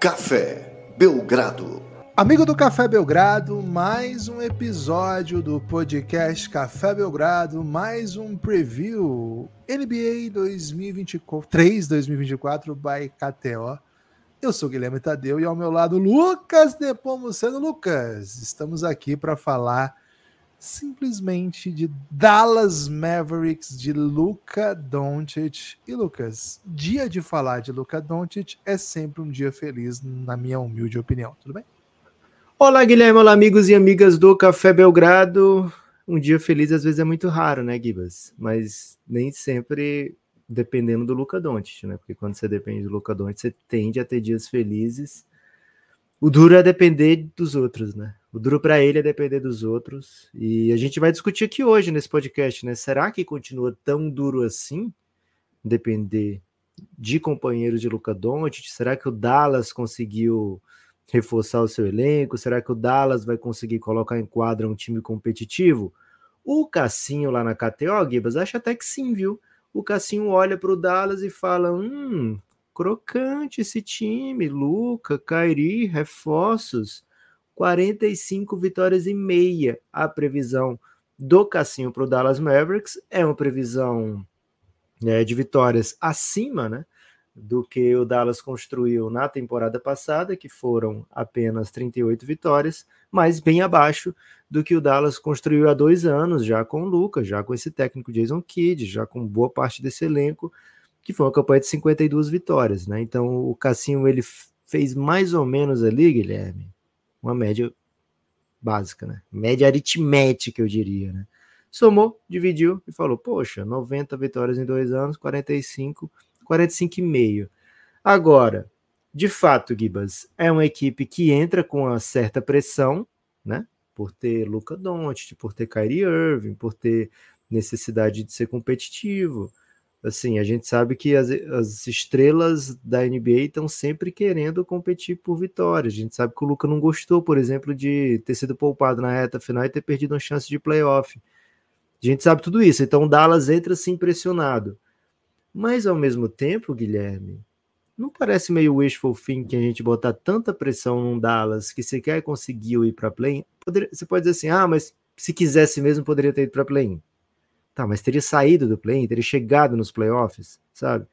Café Belgrado. Amigo do Café Belgrado, mais um episódio do podcast Café Belgrado, mais um preview NBA 2023 2024 by KTO. Eu sou Guilherme Tadeu e ao meu lado Lucas Nepomuceno. Lucas, estamos aqui para falar simplesmente de Dallas Mavericks de Luca Doncic. E Lucas, dia de falar de Luca Doncic é sempre um dia feliz, na minha humilde opinião. Tudo bem? Olá, Guilherme. Olá, amigos e amigas do Café Belgrado. Um dia feliz às vezes é muito raro, né, Gibas? Mas nem sempre dependendo do Luca Doncic, né? Porque quando você depende do Luca Doncic, você tende a ter dias felizes. O duro é depender dos outros, né? O duro para ele é depender dos outros. E a gente vai discutir aqui hoje nesse podcast, né? Será que continua tão duro assim depender de companheiros de Luca Doncic? Será que o Dallas conseguiu reforçar o seu elenco? Será que o Dallas vai conseguir colocar em quadra um time competitivo? O Cassinho lá na KTO, Gibas, acha até que sim, viu? O Cassinho olha para o Dallas e fala: hum, crocante esse time, Luca, Kairi, reforços 45 vitórias e meia a previsão do Cassinho para o Dallas Mavericks. É uma previsão é, de vitórias acima né, do que o Dallas construiu na temporada passada, que foram apenas 38 vitórias, mas bem abaixo do que o Dallas construiu há dois anos, já com o Lucas, já com esse técnico Jason Kidd, já com boa parte desse elenco, que foi uma campanha de 52 vitórias. Né? Então o Cassinho ele fez mais ou menos ali, Guilherme, uma média básica, né? Média aritmética, eu diria, né? Somou, dividiu e falou: Poxa, 90 vitórias em dois anos, 45, 45,5. Agora, de fato, Gibas, é uma equipe que entra com uma certa pressão, né? Por ter Luca Doncic, por ter Kyrie Irving, por ter necessidade de ser competitivo, assim, a gente sabe que as, as estrelas da NBA estão sempre querendo competir por vitórias. A gente sabe que o Luca não gostou, por exemplo, de ter sido poupado na reta final e ter perdido uma chance de playoff. A gente sabe tudo isso. Então o Dallas entra assim impressionado. Mas ao mesmo tempo, Guilherme, não parece meio wishful thinking a gente botar tanta pressão num Dallas que sequer conseguiu ir para play? Você pode dizer assim: "Ah, mas se quisesse mesmo poderia ter ido para play". Tá, mas teria saído do play, teria chegado nos playoffs, sabe?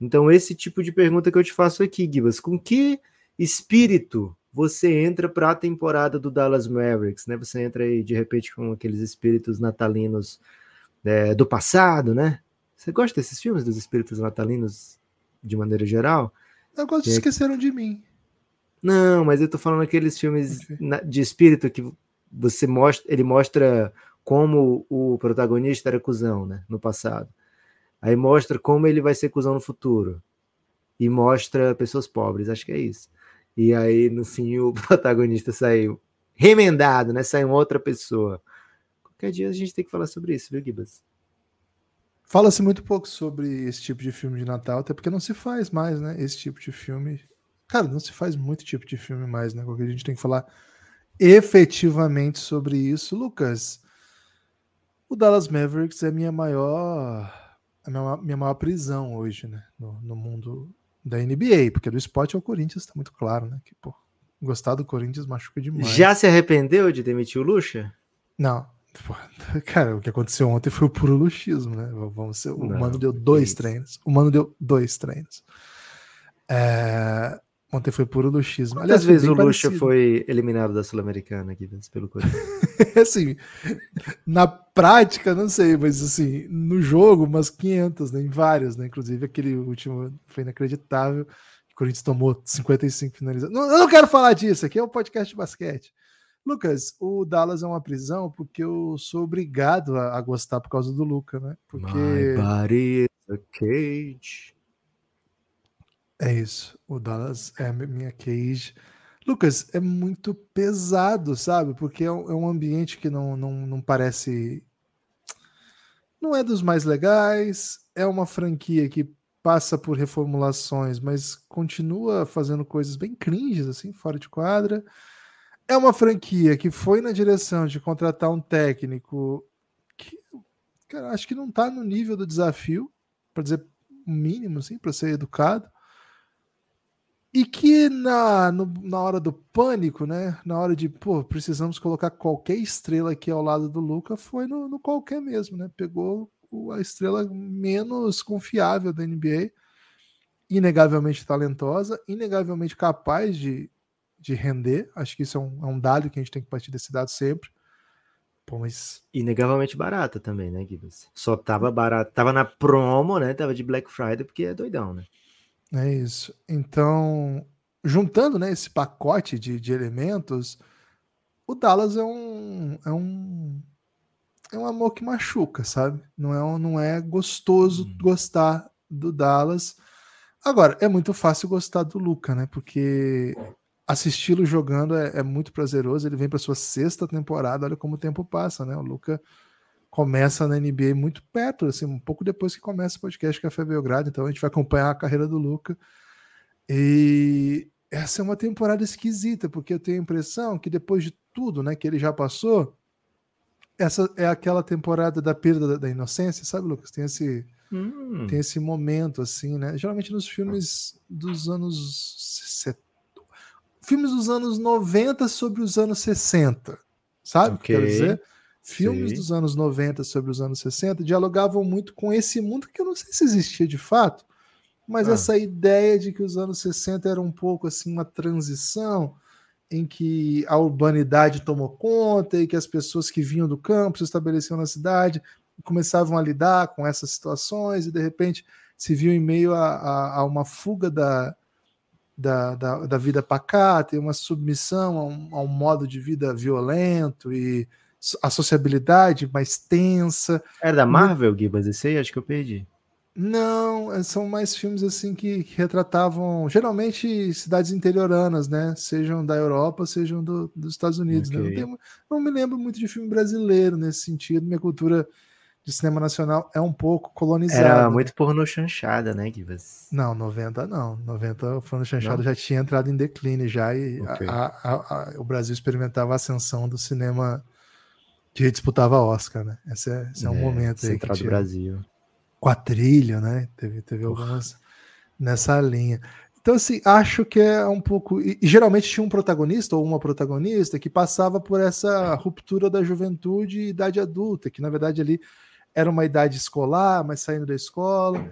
Então, esse tipo de pergunta que eu te faço aqui, Gibas, com que espírito você entra para a temporada do Dallas Mavericks, né? Você entra aí de repente com aqueles espíritos natalinos é, do passado, né? Você gosta desses filmes dos espíritos natalinos de maneira geral? Eu gosto de Esqueceram de Mim. Não, mas eu tô falando aqueles filmes de espírito que você mostra, ele mostra como o protagonista era cuzão, né, no passado. Aí mostra como ele vai ser cuzão no futuro. E mostra pessoas pobres, acho que é isso. E aí, no fim, o protagonista saiu remendado, né? Saiu outra pessoa. Qualquer dia a gente tem que falar sobre isso, viu, Gibas? Fala-se muito pouco sobre esse tipo de filme de Natal, até porque não se faz mais, né? Esse tipo de filme. Cara, não se faz muito tipo de filme mais, né? Porque a gente tem que falar efetivamente sobre isso. Lucas, o Dallas Mavericks é minha maior, a minha, minha maior prisão hoje, né? No, no, mundo da NBA, porque do esporte é o Corinthians, tá muito claro, né? Que, pô, gostar do Corinthians machuca demais. Já se arrependeu de demitir o Lucha? Não. Cara, o que aconteceu ontem foi o puro luxismo, né? Vamos ser, o Não, Mano deu dois treinos. O Mano deu dois treinos. É, Ontem foi puro luxismo. Quantas vezes o Lucha foi eliminado da Sul-Americana aqui pelo Corinthians? assim, na prática, não sei, mas assim, no jogo, umas 500, né, em vários, né? Inclusive aquele último foi inacreditável. O Corinthians tomou 55 finalizações. Não, eu não quero falar disso, aqui é um podcast de basquete. Lucas, o Dallas é uma prisão porque eu sou obrigado a, a gostar por causa do Luca, né? Porque... My body is a cage. É isso. O Dallas é minha cage. Lucas, é muito pesado, sabe? Porque é um, é um ambiente que não, não, não parece. Não é dos mais legais. É uma franquia que passa por reformulações, mas continua fazendo coisas bem cringes, assim, fora de quadra. É uma franquia que foi na direção de contratar um técnico que, cara, acho que não está no nível do desafio, para dizer o mínimo, assim, para ser educado. E que na, no, na hora do pânico, né? Na hora de, pô, precisamos colocar qualquer estrela aqui ao lado do Luca, foi no, no qualquer mesmo, né? Pegou a estrela menos confiável da NBA, inegavelmente talentosa, inegavelmente capaz de, de render. Acho que isso é um, é um dado que a gente tem que partir desse dado sempre. Pô, mas... Inegavelmente barata também, né, Gibbs? Só tava barata, tava na promo, né? Tava de Black Friday, porque é doidão, né? É isso. Então, juntando né, esse pacote de, de elementos, o Dallas é um, é um é um amor que machuca, sabe? Não é, não é gostoso hum. gostar do Dallas. Agora, é muito fácil gostar do Luca, né? Porque assisti-lo jogando é, é, muito prazeroso. Ele vem para sua sexta temporada, olha como o tempo passa, né? O Luca começa na NBA muito perto, assim, um pouco depois que começa o podcast Café Belgrado, então a gente vai acompanhar a carreira do Luca. E essa é uma temporada esquisita, porque eu tenho a impressão que depois de tudo, né, que ele já passou, essa é aquela temporada da perda da, da inocência, sabe, Lucas? Tem esse hum. tem esse momento assim, né? Geralmente nos filmes dos anos filmes dos anos 90 sobre os anos 60, sabe? Okay. Quer dizer, filmes Sim. dos anos 90 sobre os anos 60 dialogavam muito com esse mundo que eu não sei se existia de fato, mas ah. essa ideia de que os anos 60 era um pouco assim uma transição em que a urbanidade tomou conta e que as pessoas que vinham do campo se estabeleciam na cidade começavam a lidar com essas situações e de repente se viu em meio a, a, a uma fuga da, da, da, da, vida pacata e uma submissão a um, a um modo de vida violento e a sociabilidade mais tensa. Era da Marvel, Gibas, esse aí? Acho que eu perdi. Não, é, são mais filmes assim que, que, retratavam geralmente cidades interioranas, né? Sejam da Europa, sejam do, dos Estados Unidos. Okay. Né? Não, tenho, não, me lembro muito de filme brasileiro nesse sentido. Minha cultura de cinema nacional é um pouco colonizada. Era muito porno chanchada, né, Gibas? Não, 90 não. 90 o porno chanchada já tinha entrado em declínio já e okay. a, a, a, o Brasil experimentava a ascensão do cinema que disputava Oscar, né? Esse é, esse é um é, momento aí que tinha Brasil. Quatrilho, né? Teve, teve algumas nessa linha. Então, assim, acho que é um pouco. E, e, geralmente tinha um protagonista ou uma protagonista que passava por essa ruptura da juventude e idade adulta, que na verdade ali era uma idade escolar, mas saindo da escola.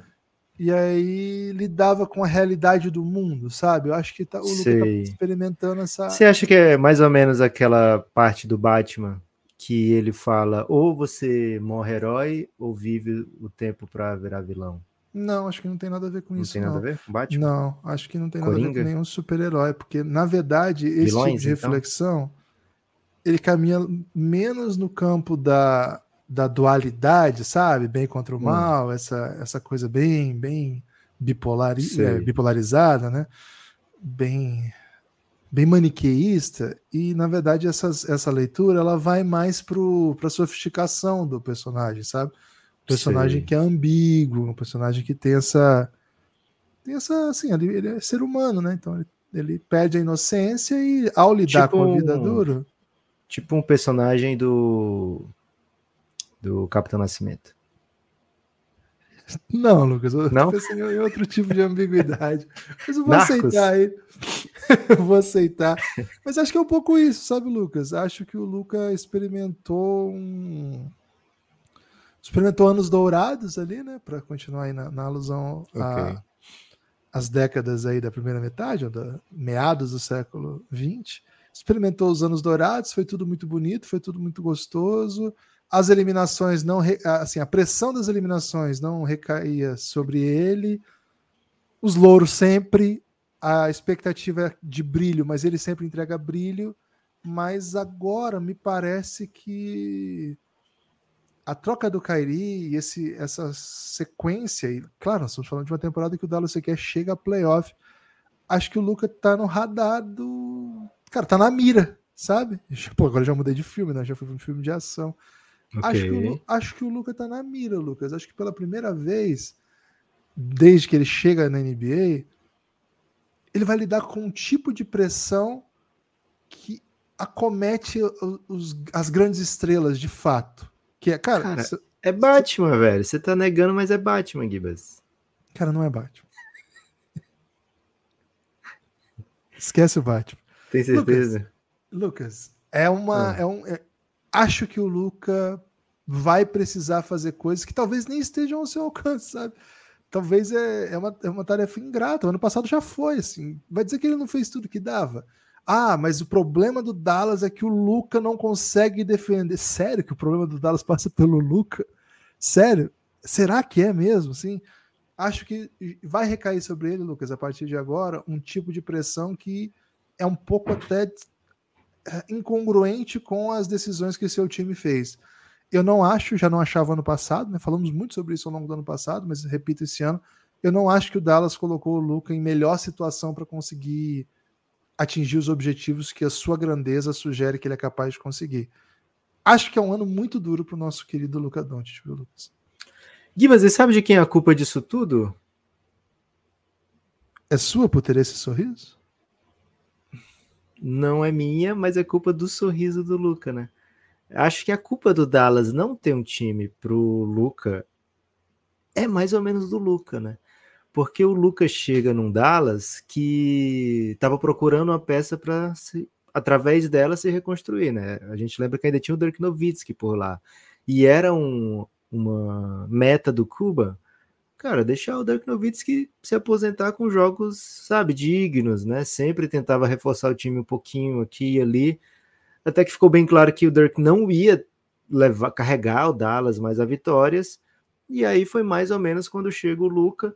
E aí lidava com a realidade do mundo, sabe? Eu acho que tá, o Luca tá experimentando essa. Você acha que é mais ou menos aquela parte do Batman que ele fala ou você morre herói ou vive o tempo para virar vilão? Não, acho que não tem nada a ver com não isso. Tem nada a ver com Batman? Não, acho que não tem Coringa? nada a ver com nenhum super-herói, porque na verdade esse Vilões, tipo de então? reflexão então? ele caminha menos no campo da, da dualidade, sabe? Bem contra o hum. mal, hum. essa, essa coisa bem bem bipolari, é, bipolarizada, né? Bem bem maniqueísta e na verdade essas, essa leitura ela vai mais para a sofisticação do personagem, sabe? Um personagem Sim. que é ambíguo, um personagem que tem essa tem essa assim, ele, ele é ser humano, né? Então ele, ele perde a inocência e ao lidar tipo com a vida um, dura, tipo um personagem do do Capitão Nascimento. Não, Lucas, eu não? pensei em outro tipo de ambiguidade. Mas eu vou Narcos. aceitar aí. eu vou aceitar. Mas acho que é um pouco isso, sabe, Lucas? Acho que o Luca experimentou um. Experimentou anos dourados ali, né? Para continuar aí na, na alusão okay. às décadas aí da primeira metade, ou da meados do século XX. Experimentou os anos dourados, foi tudo muito bonito, foi tudo muito gostoso as eliminações não assim a pressão das eliminações não recaía sobre ele os louros sempre a expectativa é de brilho mas ele sempre entrega brilho mas agora me parece que a troca do Kairi e esse, essa sequência, e claro, nós estamos falando de uma temporada que o Dallas quer chega a playoff. Acho que o Luca tá no radar do. Cara, tá na mira, sabe? Pô, agora já mudei de filme, né? Já fui um filme de ação. Okay. Acho, que o, acho que o Lucas tá na mira, Lucas. Acho que pela primeira vez, desde que ele chega na NBA, ele vai lidar com um tipo de pressão que acomete os, as grandes estrelas de fato. Que é, cara, cara cê, é Batman, cê... velho. Você tá negando, mas é Batman, Gibas. Cara, não é Batman. Esquece o Batman. Tem certeza? Lucas, Lucas é uma. Ah. É um, é, acho que o Luca vai precisar fazer coisas que talvez nem estejam ao seu alcance, sabe? Talvez é, é, uma, é uma tarefa ingrata. O ano passado já foi, assim. Vai dizer que ele não fez tudo que dava. Ah, mas o problema do Dallas é que o Luca não consegue defender. Sério que o problema do Dallas passa pelo Luca? Sério? Será que é mesmo? Assim, acho que vai recair sobre ele, Lucas, a partir de agora, um tipo de pressão que é um pouco até incongruente com as decisões que seu time fez. Eu não acho, já não achava ano passado, né? Falamos muito sobre isso ao longo do ano passado, mas repito esse ano, eu não acho que o Dallas colocou o Luca em melhor situação para conseguir atingir os objetivos que a sua grandeza sugere que ele é capaz de conseguir. Acho que é um ano muito duro para o nosso querido Luca Doncic, viu, Lucas? Gui, mas você sabe de quem é a culpa disso tudo? É sua por ter esse sorriso? Não é minha, mas é culpa do sorriso do Luca, né? Acho que a culpa do Dallas não ter um time pro Luca é mais ou menos do Luca, né? Porque o Lucas chega num Dallas que estava procurando uma peça para através dela se reconstruir, né? A gente lembra que ainda tinha o Dirk Nowitzki por lá. E era um, uma meta do Cuba, cara, deixar o Dirk Nowitzki se aposentar com jogos, sabe, dignos, né? Sempre tentava reforçar o time um pouquinho aqui e ali, até que ficou bem claro que o Dirk não ia levar, carregar o Dallas mais a vitórias, e aí foi mais ou menos quando chega o Luca,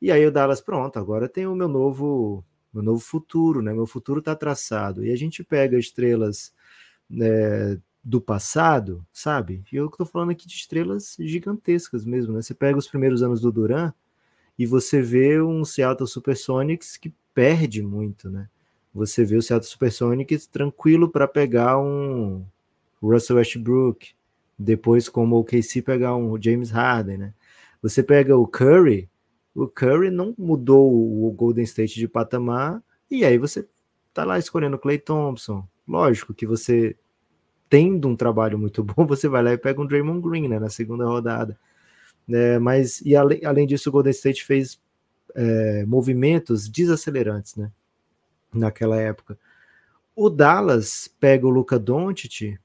e aí o Dallas, pronto, agora tem o meu novo, meu novo futuro, né? Meu futuro está traçado. E a gente pega estrelas né, do passado, sabe? E eu estou falando aqui de estrelas gigantescas mesmo, né? Você pega os primeiros anos do Duran e você vê um Seattle Supersonics que perde muito, né? Você vê o Seattle Supersonics tranquilo para pegar um Russell Westbrook, depois como o KC pegar um James Harden, né? Você pega o Curry, o Curry não mudou o Golden State de patamar, e aí você tá lá escolhendo Clay Thompson. Lógico que você, tendo um trabalho muito bom, você vai lá e pega um Draymond Green né, na segunda rodada. É, mas, e além, além disso, o Golden State fez é, movimentos desacelerantes, né? Naquela época. O Dallas pega o Luca Doncic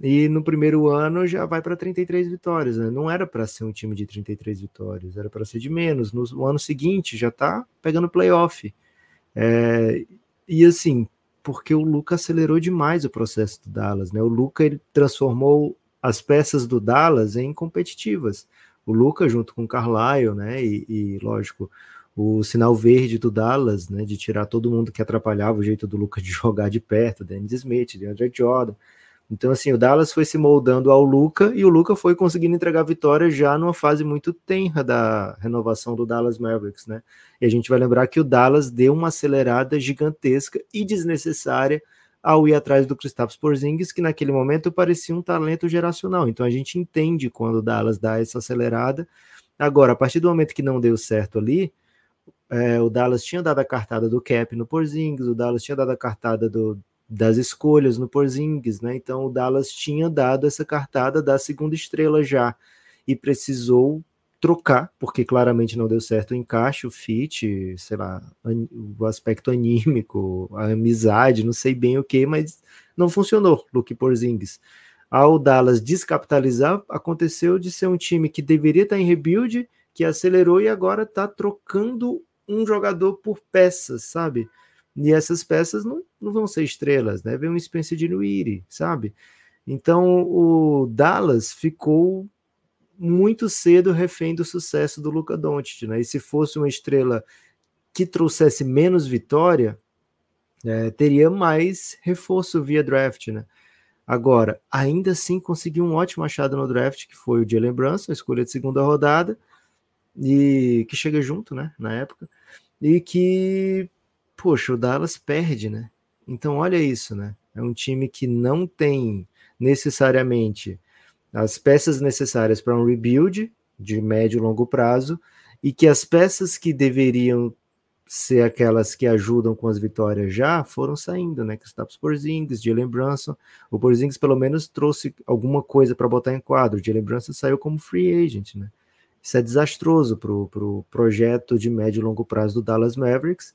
e no primeiro ano já vai para 33 vitórias. Né? Não era para ser um time de 33 vitórias, era para ser de menos. No, no, ano seguinte já está pegando playoff. É, e assim, porque o Luca acelerou demais o processo do Dallas. Né? O Luca ele transformou as peças do Dallas em competitivas. O Luca, junto com o Carlisle, né? E, e, lógico, o sinal verde do Dallas, né? De tirar todo mundo que atrapalhava o jeito do Luca de jogar de perto, Dennis Smith, DeAndre Jordan. Então, assim, o Dallas foi se moldando ao Luca e o Luca foi conseguindo entregar vitória já numa fase muito tenra da renovação do Dallas Mavericks, né? E a gente vai lembrar que o Dallas deu uma acelerada gigantesca e desnecessária ao ir atrás do Kristaps Porzingis, que naquele momento parecia um talento geracional. Então a gente entende quando o Dallas dá essa acelerada. Agora, a partir do momento que não deu certo ali, é, o Dallas tinha dado a cartada do cap no Porzingis, o Dallas tinha dado a cartada do, das escolhas no Porzingis, né? Então o Dallas tinha dado essa cartada da segunda estrela já e precisou trocar, porque claramente não deu certo o encaixe, o fit, sei lá, o aspecto anímico, a amizade, não sei bem o que, mas não funcionou, Luke Porzingis. Ao Dallas descapitalizar, aconteceu de ser um time que deveria estar em rebuild, que acelerou e agora está trocando um jogador por peças, sabe? E essas peças não, não vão ser estrelas, né? Vem um Spencer de Nuiri, sabe? Então o Dallas ficou muito cedo refém do sucesso do Luca Doncic, né? E se fosse uma estrela que trouxesse menos vitória, é, teria mais reforço via draft, né? Agora, ainda assim conseguiu um ótimo achado no draft, que foi o Jalen Brunson, a escolha de segunda rodada, e que chega junto, né, na época, e que poxa, o Dallas perde, né? Então, olha isso, né? É um time que não tem necessariamente as peças necessárias para um rebuild de médio e longo prazo e que as peças que deveriam ser aquelas que ajudam com as vitórias já foram saindo, né? Por Porzingis, Jalen Brunson. O Porzingis pelo menos trouxe alguma coisa para botar em quadro. Jalen Brunson saiu como free agent, né? Isso é desastroso para o pro projeto de médio e longo prazo do Dallas Mavericks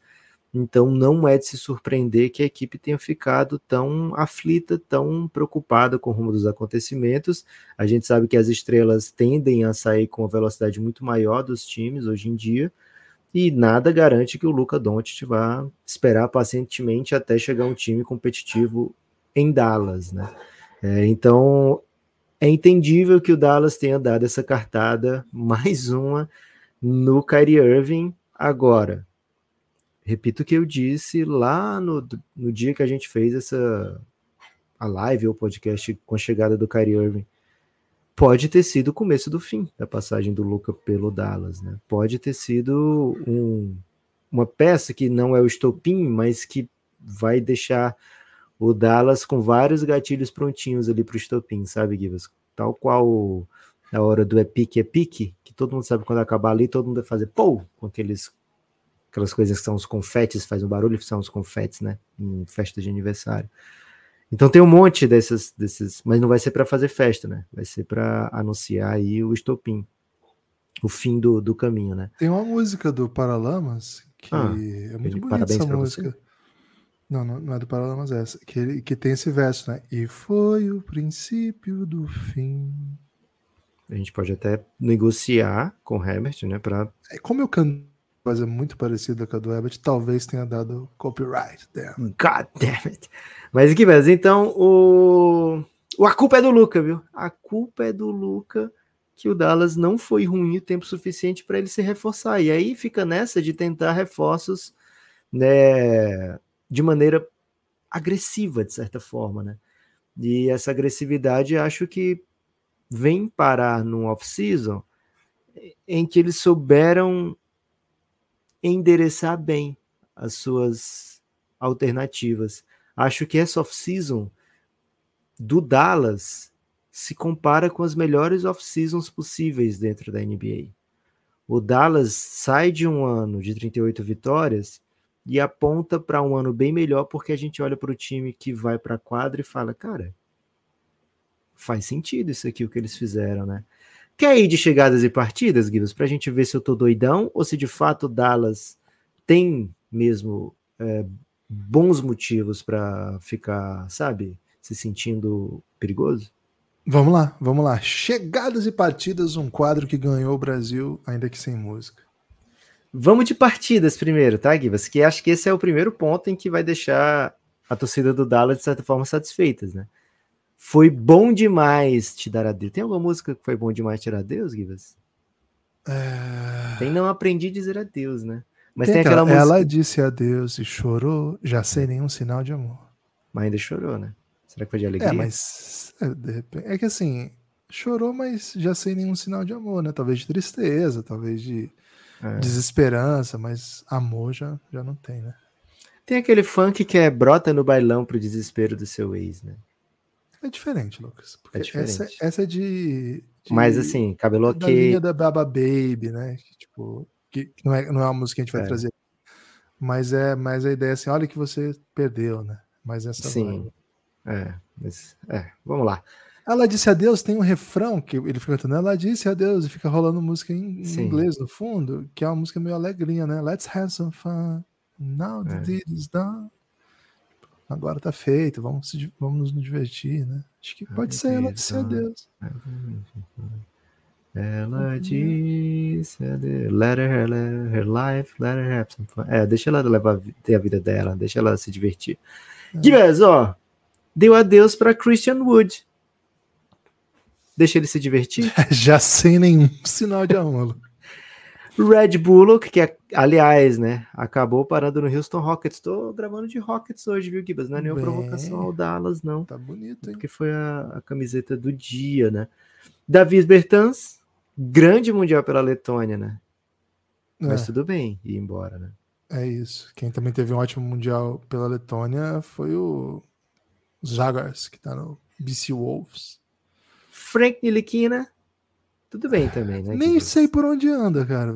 Então não é de se surpreender que a equipe tenha ficado tão aflita, tão preocupada com o rumo dos acontecimentos. A gente sabe que as estrelas tendem a sair com uma velocidade muito maior dos times hoje em dia, e nada garante que o Luca Doncic vá esperar pacientemente até chegar um time competitivo em Dallas, né? É, então é entendível que o Dallas tenha dado essa cartada, mais uma, no Kyrie Irving agora repito o que eu disse lá no, no dia que a gente fez essa a live ou podcast com a chegada do Kyrie Irving. Pode ter sido o começo do fim da passagem do Luca pelo Dallas, né? Pode ter sido um, uma peça que não é o estopim, mas que vai deixar o Dallas com vários gatilhos prontinhos ali para o estopim, sabe, Givas? Tal qual a hora do é pique, é pique, que todo mundo sabe quando acabar ali, todo mundo vai fazer pou com aqueles aquelas coisas que são os confetes, faz um barulho, são os confetes, né? Em festa de aniversário. Então tem um monte desses, desses mas não vai ser para fazer festa, né? Vai ser para anunciar aí o estopim, o fim do, do caminho, né? Tem uma música do Paralamas que ah, é muito bonita essa música. Você? Não, não, é do Paralamas essa, que, que tem esse verso, né? E foi o princípio do fim. A gente pode até negociar com o Herbert, né? Pra... É, como eu canto coisa muito parecida com a do Abbott, talvez tenha dado copyright. God damn it. Mas que beleza. Então, o... o. A culpa é do Luca, viu? A culpa é do Luca que o Dallas não foi ruim o tempo suficiente para ele se reforçar. E aí fica nessa de tentar reforços né, de maneira agressiva, de certa forma, né? E essa agressividade acho que vem parar no off-season em que eles souberam endereçar bem as suas alternativas. Acho que essa off-season do Dallas se compara com as melhores off-seasons possíveis dentro da NBA. O Dallas sai de um ano de 38 vitórias e aponta para um ano bem melhor porque a gente olha para o time que vai para a quadra e fala, cara, faz sentido isso aqui o que eles fizeram, né? Quer ir de chegadas e partidas, Guilherme, para a gente ver se eu tô doidão ou se de fato Dallas tem mesmo é, bons motivos para ficar, sabe, se sentindo perigoso? Vamos lá, vamos lá. Chegadas e partidas, um quadro que ganhou o Brasil, ainda que sem música. Vamos de partidas primeiro, tá, Givas? Que acho que esse é o primeiro ponto em que vai deixar a torcida do Dallas, de certa forma, satisfeitas, né? Foi bom demais te dar adeus. Tem alguma música que foi bom demais te dar adeus, Givas? É... Tem Não Aprendi a Dizer Adeus, né? Mas tem, tem aquela, aquela música... Ela disse adeus e chorou, já sem nenhum sinal de amor. Mas ainda chorou, né? Será que foi de alegria? É, mas é, repente, é que assim, chorou, mas já sem nenhum sinal de amor, né? Talvez de tristeza, talvez de é. desesperança, mas amor já, já não tem, né? Tem aquele funk que é brota no bailão pro desespero do seu ex, né? É diferente, Lucas. Porque é diferente. Essa, essa é de, de, Mas assim, cabelo. Da linha da Baba Baby, né? Que, tipo, que, que, não, é, não é uma música que a gente vai é. trazer. Mas é mas a ideia é assim, olha que você perdeu, né? Mas essa Sim. É, mas, é, vamos lá. Ela disse adeus, tem um refrão que ele fica cantando, ela disse adeus, e fica rolando música em, em inglês no fundo, que é uma música meio alegrinha, né? Let's have some fun. Now the é. deed is done agora tá feito, vamos, vamos nos divertir, né? Acho que pode ser ela disse adeus. Ela disse adeus. Let her live her life, let her have some fun. É, deixa ela levar, ter a vida dela, deixa ela se divertir. É. ó, deu adeus para Christian Wood. Deixa ele se divertir. Já sem nenhum sinal de amor. Red Bullock, que é, aliás, né, acabou parando no Houston Rockets. Estou gravando de Rockets hoje, viu, Gibas? Não é nenhuma Bem, provocação ao Dallas, não. Tá bonito, hein? Porque foi a, a camiseta do dia, né? Davi Bertans, grande mundial pela Letônia, né? É. Mas tudo bem ir embora, né? É isso. Quem também teve um ótimo mundial pela Letônia foi o Jaguars, que tá no BC Wolves. Frank Nilikina, tudo bem também, né? Nem sei por onde anda, cara.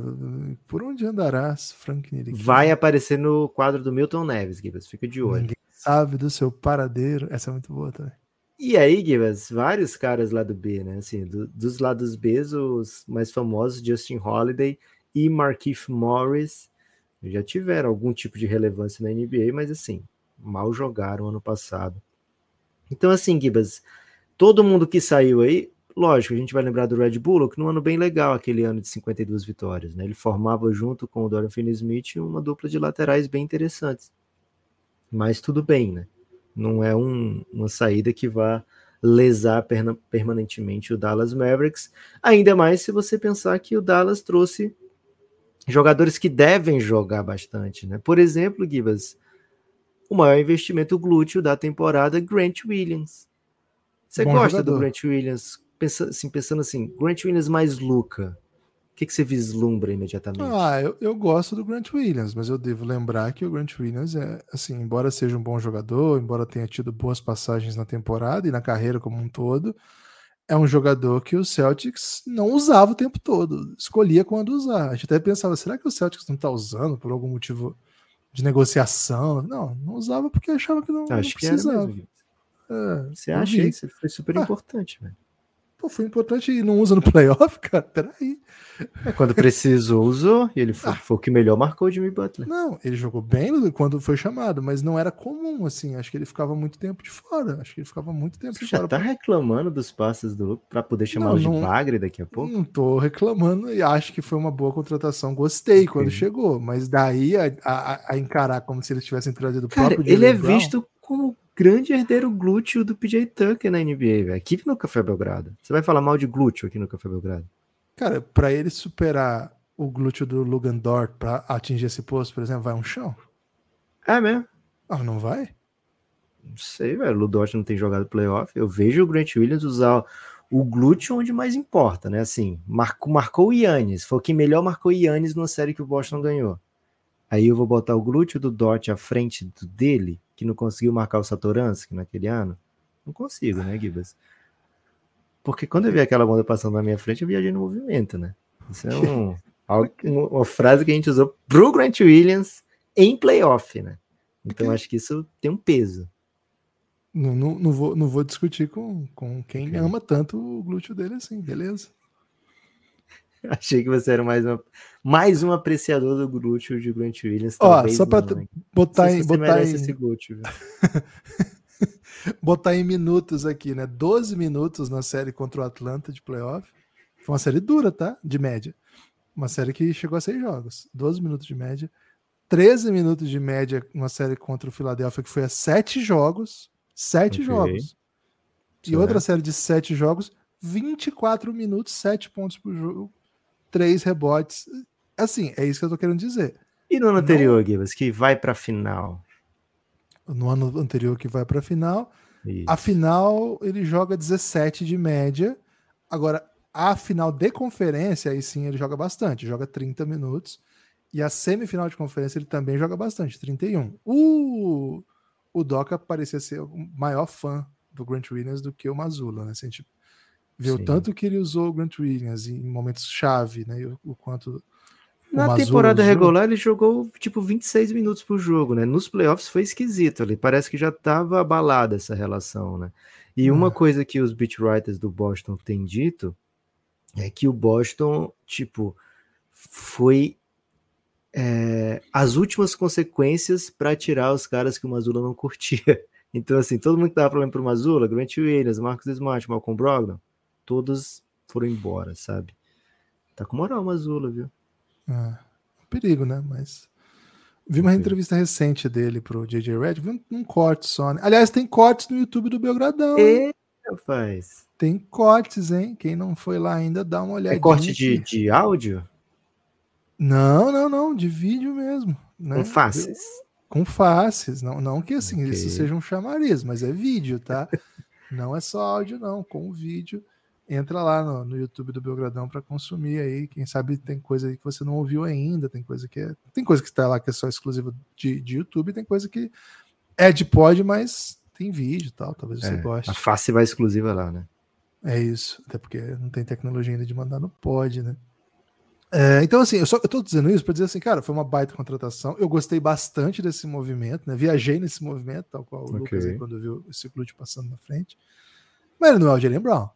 Por onde andarás, Frank Nirick? Vai aparecer no quadro do Milton Neves, Gibas. Fica de olho. Ninguém sabe do seu paradeiro. Essa é muito boa também. E aí, Gibas, vários caras lá do B, né? Assim, do, dos lados B, os mais famosos, Justin Holiday e Markif Morris. Já tiveram algum tipo de relevância na NBA, mas assim, mal jogaram ano passado. Então, assim, Gibas, todo mundo que saiu aí, lógico, a gente vai lembrar do Red Bull, que num ano bem legal, aquele ano de 52 vitórias, né? Ele formava junto com o Dorian Finney-Smith uma dupla de laterais bem interessantes. Mas tudo bem, né? Não é um, uma saída que vá lesar permanentemente o Dallas Mavericks, ainda mais se você pensar que o Dallas trouxe jogadores que devem jogar bastante, né? Por exemplo, Gibas, o maior investimento glúteo da temporada, Grant Williams. Você Bom gosta jogador. do Grant Williams? Pensa, assim, pensando assim, Grant Williams mais Luca. O que, que você vislumbra imediatamente? Ah, eu, eu gosto do Grant Williams, mas eu devo lembrar que o Grant Williams é, assim, embora seja um bom jogador, embora tenha tido boas passagens na temporada e na carreira como um todo, é um jogador que o Celtics não usava o tempo todo, escolhia quando usar. A gente até pensava, será que o Celtics não está usando por algum motivo de negociação? Não, não usava porque achava que não, Acho não precisava. Que é, Você acha isso? Foi super ah, importante, velho. Pô, foi importante e não usa no playoff, cara. Peraí. É, quando precisou, usou. E ele foi, ah. foi, o que melhor marcou o Jimmy Butler. Não, ele jogou bem quando foi chamado, mas não era comum, assim. Acho que ele ficava muito tempo de fora. Acho que ele ficava muito tempo Você de já fora. tá reclamando dos passes do pra poder chamá-lo de bagre daqui a pouco? Não tô reclamando e acho que foi uma boa contratação. Gostei okay. quando chegou, mas daí a, a, a, encarar como se eles tivessem trazido o Cara, próprio Ele é Brown, visto como grande herdeiro glúteo do PJ Tucker na NBA, velho. Aqui no Café Belgrado. Você vai falar mal de glúteo aqui no Café Belgrado? Cara, para ele superar o glúteo do Lugan Dort para atingir esse posto, por exemplo, vai um chão? É mesmo? Ah, não vai? Não sei, velho. O Ludort não tem jogado playoff. Eu vejo o Grant Williams usar o glúteo onde mais importa, né? Assim, marcou, marcou o Yannis. Foi o que melhor marcou o Yannis numa série que o Boston ganhou. Aí eu vou botar o glúteo do Dort à frente do dele que não conseguiu marcar o Satoransky naquele ano? Não consigo, né, Gibas? Porque quando eu vi aquela bola passando na minha frente, eu viajei no movimento, né? Isso é um, uma frase que a gente usou pro Grant Williams em playoff, né? Então acho que isso tem um peso. Não, não, não, vou, não vou discutir com, com quem okay. ama tanto o glúteo dele assim, beleza? Achei que você era mais, uma, mais um apreciador do glúteo de Grant Williams. Ó, só para botar em. Botar em... esse glúteo, botar em minutos aqui, né? 12 minutos na série contra o Atlanta de playoff. Foi uma série dura, tá? De média. Uma série que chegou a seis jogos. 12 minutos de média. 13 minutos de média uma série contra o Philadelphia, que foi a sete jogos. Sete okay. jogos. E outra série de sete jogos, 24 minutos, 7 pontos por jogo, três rebotes. Assim, é isso que eu tô querendo dizer. E no ano anterior. Gibas, que vai para a final? No ano anterior que vai para a final. Isso. A final ele joga 17 de média. Agora, a final de conferência, aí sim ele joga bastante, joga 30 minutos. E a semifinal de conferência ele também joga bastante, 31. O, o Doca parecia ser o maior fã do Grant Williams do que o Mazula, né? Se a gente Ver o tanto que ele usou o Grant Williams em momentos chave, né? O, o quanto. Na temporada usou. regular ele jogou tipo 26 minutos por jogo, né? Nos playoffs foi esquisito ali, parece que já estava abalada essa relação, né? E uma coisa que os beat writers do Boston têm dito é que o Boston, tipo, foi é, as últimas consequências para tirar os caras que o Mazula não curtia. Então, assim, todo mundo que dava problema pro Mazula, Grant Williams, Marcos Smart, Malcolm Brogdon, todas foram embora, sabe? Tá com moral o Mazula, viu? É, perigo, né? Mas. Vi uma entrevista recente dele pro JJ Red, vi um, um, corte só. Né? Aliás, tem cortes no YouTube do Belgradão. É, faz. Tem cortes, hein? Quem não foi lá ainda, dá uma olhada. É corte de, de áudio? Não, não, não, de vídeo mesmo. Né? Com faces. Com faces. Não, não que assim, okay. isso seja um chamariz, mas é vídeo, tá? não é só áudio, não, com vídeo entra lá no, no YouTube do Belgradão para consumir aí. Quem sabe tem coisa aí que você não ouviu ainda, tem coisa que é, tem coisa que está lá que é só exclusiva de, de YouTube, tem coisa que é de pod, mas tem vídeo e tal, talvez você é, goste. A face vai exclusiva lá, né? É isso, até porque não tem tecnologia ainda de mandar no pod, né? É, então, assim, eu só eu tô dizendo isso para dizer assim, cara, foi uma baita contratação. Eu gostei bastante desse movimento, né? Viajei nesse movimento, tal qual o okay. Lucas aí, quando viu esse glúteo passando na frente. Mas ele não é o Jalen Brown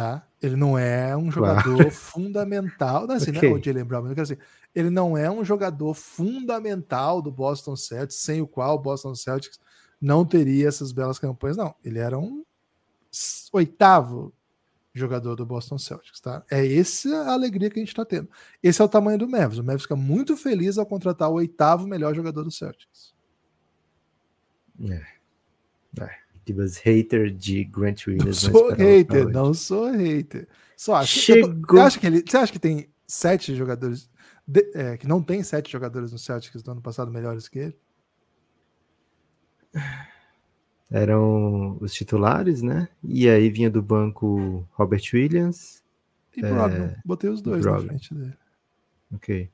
tá? Ele não é um jogador claro. fundamental. Não, assim, okay. não é o Jalen Brown, mas eu quero dizer, ele não é um jogador fundamental do Boston Celtics, sem o qual o Boston Celtics não teria essas belas campanhas. Não, ele era um oitavo jogador do Boston Celtics, tá? É essa a alegria que a gente está tendo. Esse é o tamanho do Mavis. O Mavis fica muito feliz ao contratar o oitavo melhor jogador do Celtics. É. é. Hater de Grant Williams. Não sou hater, não sou hater. Só acho. Chegou. Você acha que ele, você acha que tem sete jogadores de, é, que não tem sete jogadores no Celtics do ano passado melhores que ele? Eram os titulares, né? E aí vinha do banco Robert Williams. E é, Brogdon. Botei os dois Brogdon. na frente dele. Ok.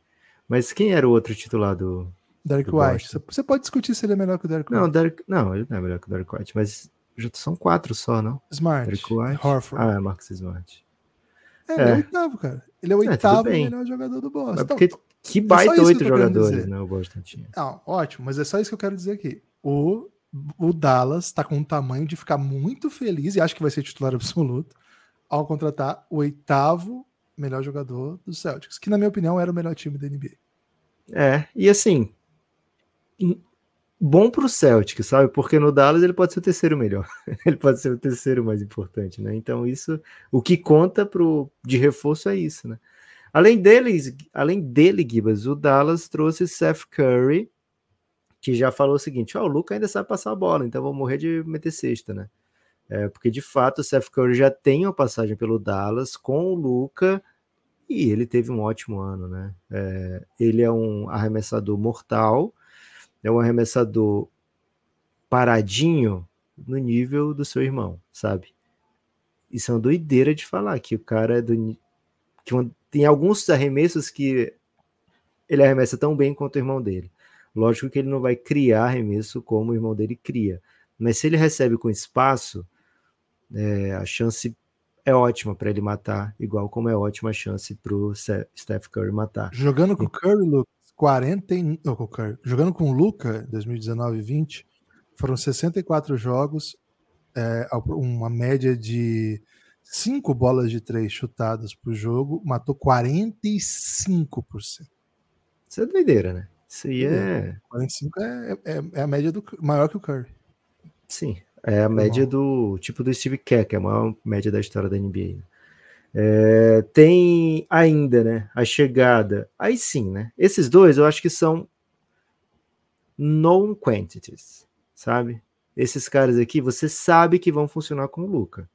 Mas quem era o outro titular do, Derek White. Você pode discutir se ele é melhor que o Derek White. Não, Derek, não, ele não é melhor que o Derek White, mas já são quatro só, não? Smart. Derek White. Horford. Ah, é Marcus Smart. É, ele é, é o oitavo, cara. Ele é o é, oitavo é, melhor jogador do Boston. Mas porque, que baita oito jogadores, né? O Boston tinha. Não, ótimo, mas é só isso que eu quero dizer aqui. O, o Dallas tá com um tamanho de ficar muito feliz, e acho que vai ser titular absoluto, ao contratar o oitavo melhor jogador do Celtics, que na minha opinião era o melhor time da NBA. É, e assim, bom para o Celtic, sabe? Porque no Dallas ele pode ser o terceiro melhor, ele pode ser o terceiro mais importante, né? Então isso, o que conta pro de reforço é isso, né? Além deles, além dele, Gibas, o Dallas trouxe Seth Curry, que já falou o seguinte: ó, oh, o Luca ainda sabe passar a bola, então vou morrer de meter cesta, né? É, porque de fato o Seth Curry já tem uma passagem pelo Dallas com o Luca e ele teve um ótimo ano, né? É, ele é um arremessador mortal é um arremessador paradinho no nível do seu irmão, sabe? Isso é uma doideira de falar, que o cara é do. que tem alguns arremessos que ele arremessa tão bem quanto o irmão dele. Lógico que ele não vai criar arremesso como o irmão dele cria, mas se ele recebe com espaço, é, a chance é ótima para ele matar, igual como é ótima a chance para o Steph Curry matar. Jogando com o Curry, Lucas, 40 em, oh, jogando com o Luca 2019 e 20 foram 64 jogos, é, uma média de 5 bolas de 3 chutadas por jogo, matou 45%. Isso é doideira, né? Isso aí é. 45 é, é, é a média do maior que o Curry. Sim, é a média do tipo do Steve Kerr, que é a maior média da história da NBA. É, tem ainda, né, a chegada. Aí sim, né? Esses dois eu acho que são known quantities, sabe? Esses caras aqui, você sabe que vão funcionar com o Luca.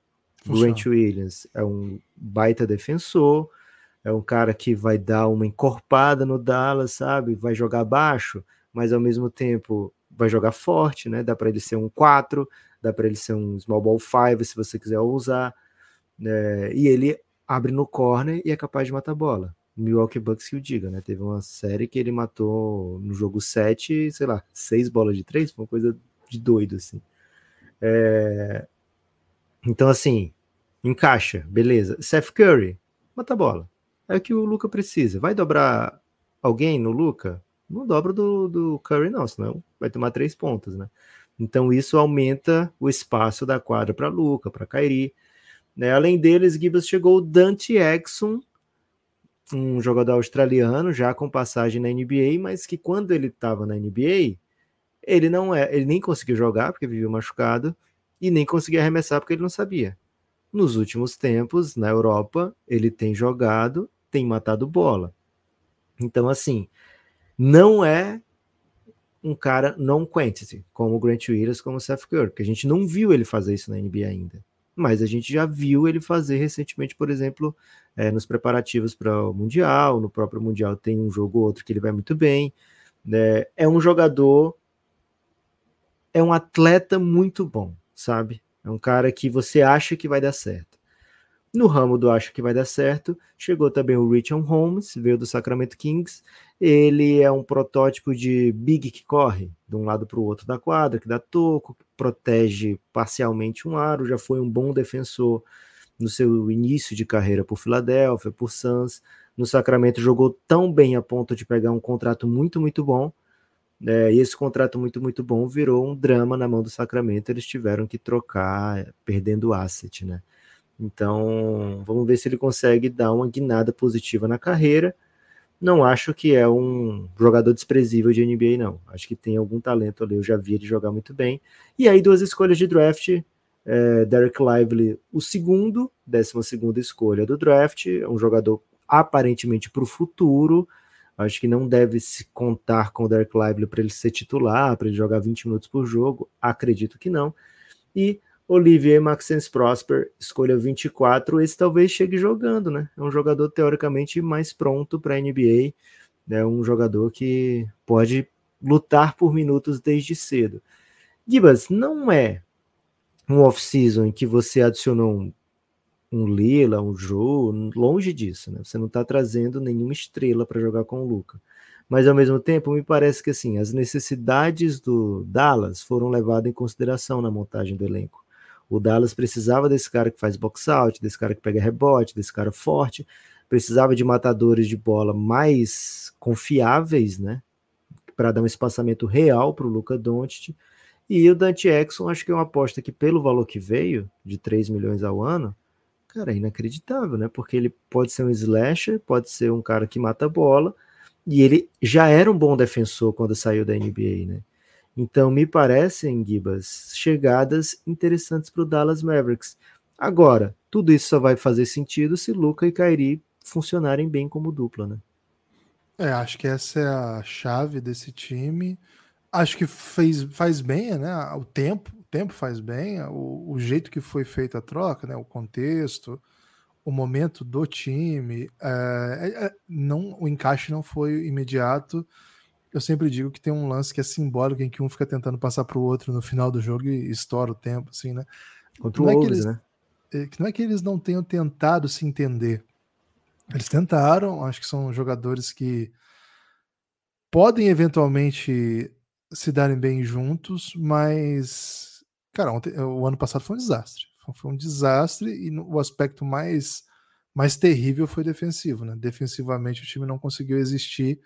Funciona. Grant Williams é um baita defensor, é um cara que vai dar uma encorpada no Dallas, sabe? Vai jogar baixo, mas ao mesmo tempo vai jogar forte, né? Dá para ele ser um 4, dá para ele ser um small ball 5 se você quiser usar. É, e ele abre no corner e é capaz de matar a bola. Milwaukee Bucks que o diga, né? Teve uma série que ele matou no jogo 7, sei lá, seis bolas de três, uma coisa de doido, assim. É... Então, assim, encaixa, beleza. Seth Curry, mata a bola. É o que o Luca precisa. Vai dobrar alguém no Luca? Não dobra do, do Curry, não, senão vai tomar três pontos, né? Então, isso aumenta o espaço da quadra para Luca, para Kairi. Né? Além deles, Gibbs chegou o Dante Exum, um jogador australiano já com passagem na NBA, mas que quando ele estava na NBA, ele não é, ele nem conseguiu jogar porque viveu machucado e nem conseguia arremessar porque ele não sabia. Nos últimos tempos, na Europa, ele tem jogado, tem matado bola. Então, assim, não é um cara não quantity, como o Grant Williams, como o Seth Curry, que a gente não viu ele fazer isso na NBA ainda mas a gente já viu ele fazer recentemente, por exemplo, é, nos preparativos para o Mundial, no próprio Mundial tem um jogo ou outro que ele vai muito bem. Né? É um jogador, é um atleta muito bom, sabe? É um cara que você acha que vai dar certo. No ramo do acho que vai dar certo, chegou também o Richard Holmes, veio do Sacramento Kings. Ele é um protótipo de big que corre de um lado para o outro da quadra, que dá toco, que protege parcialmente um aro, já foi um bom defensor no seu início de carreira por Filadélfia, por Suns. No Sacramento jogou tão bem a ponto de pegar um contrato muito, muito bom. É, e esse contrato muito, muito bom virou um drama na mão do Sacramento. Eles tiveram que trocar, perdendo asset, né? Então, vamos ver se ele consegue dar uma guinada positiva na carreira. Não acho que é um jogador desprezível de NBA, não. Acho que tem algum talento ali. Eu já vi ele jogar muito bem. E aí, duas escolhas de draft. É, Derek Lively, o segundo, décima segunda escolha do draft. É um jogador aparentemente para o futuro. Acho que não deve se contar com o Derek Lively para ele ser titular, para ele jogar 20 minutos por jogo. Acredito que não. E Olivier Maxence Prosper, escolha 24, esse talvez chegue jogando, né? É um jogador teoricamente mais pronto para a NBA, é um jogador que pode lutar por minutos desde cedo. Gibas, não é um off-season em que você adicionou um, um Lila, um Joe, longe disso, né? Você não está trazendo nenhuma estrela para jogar com o Luca. Mas ao mesmo tempo, me parece que assim, as necessidades do Dallas foram levadas em consideração na montagem do elenco. O Dallas precisava desse cara que faz box out, desse cara que pega rebote, desse cara forte, precisava de matadores de bola mais confiáveis, né? Para dar um espaçamento real para o Luca Doncic. E o Dante Exxon, acho que é uma aposta que, pelo valor que veio, de 3 milhões ao ano, cara, é inacreditável, né? Porque ele pode ser um slasher, pode ser um cara que mata bola, e ele já era um bom defensor quando saiu da NBA, né? Então, me parecem, Gibas, chegadas interessantes para o Dallas Mavericks. Agora, tudo isso só vai fazer sentido se Luca e Kairi funcionarem bem como dupla, né? É, acho que essa é a chave desse time. Acho que fez, faz bem, né? O tempo, o tempo faz bem, o, o jeito que foi feita a troca, né? O contexto, o momento do time, é, é, é não, o encaixe não foi imediato eu sempre digo que tem um lance que é simbólico em que um fica tentando passar para o outro no final do jogo e estoura o tempo, assim, né? Contra o é Wolves, né? É, que não é que eles não tenham tentado se entender. Eles tentaram, acho que são jogadores que podem eventualmente se darem bem juntos, mas, cara, ontem, o ano passado foi um desastre. Foi um desastre e o aspecto mais, mais terrível foi defensivo, né? Defensivamente o time não conseguiu existir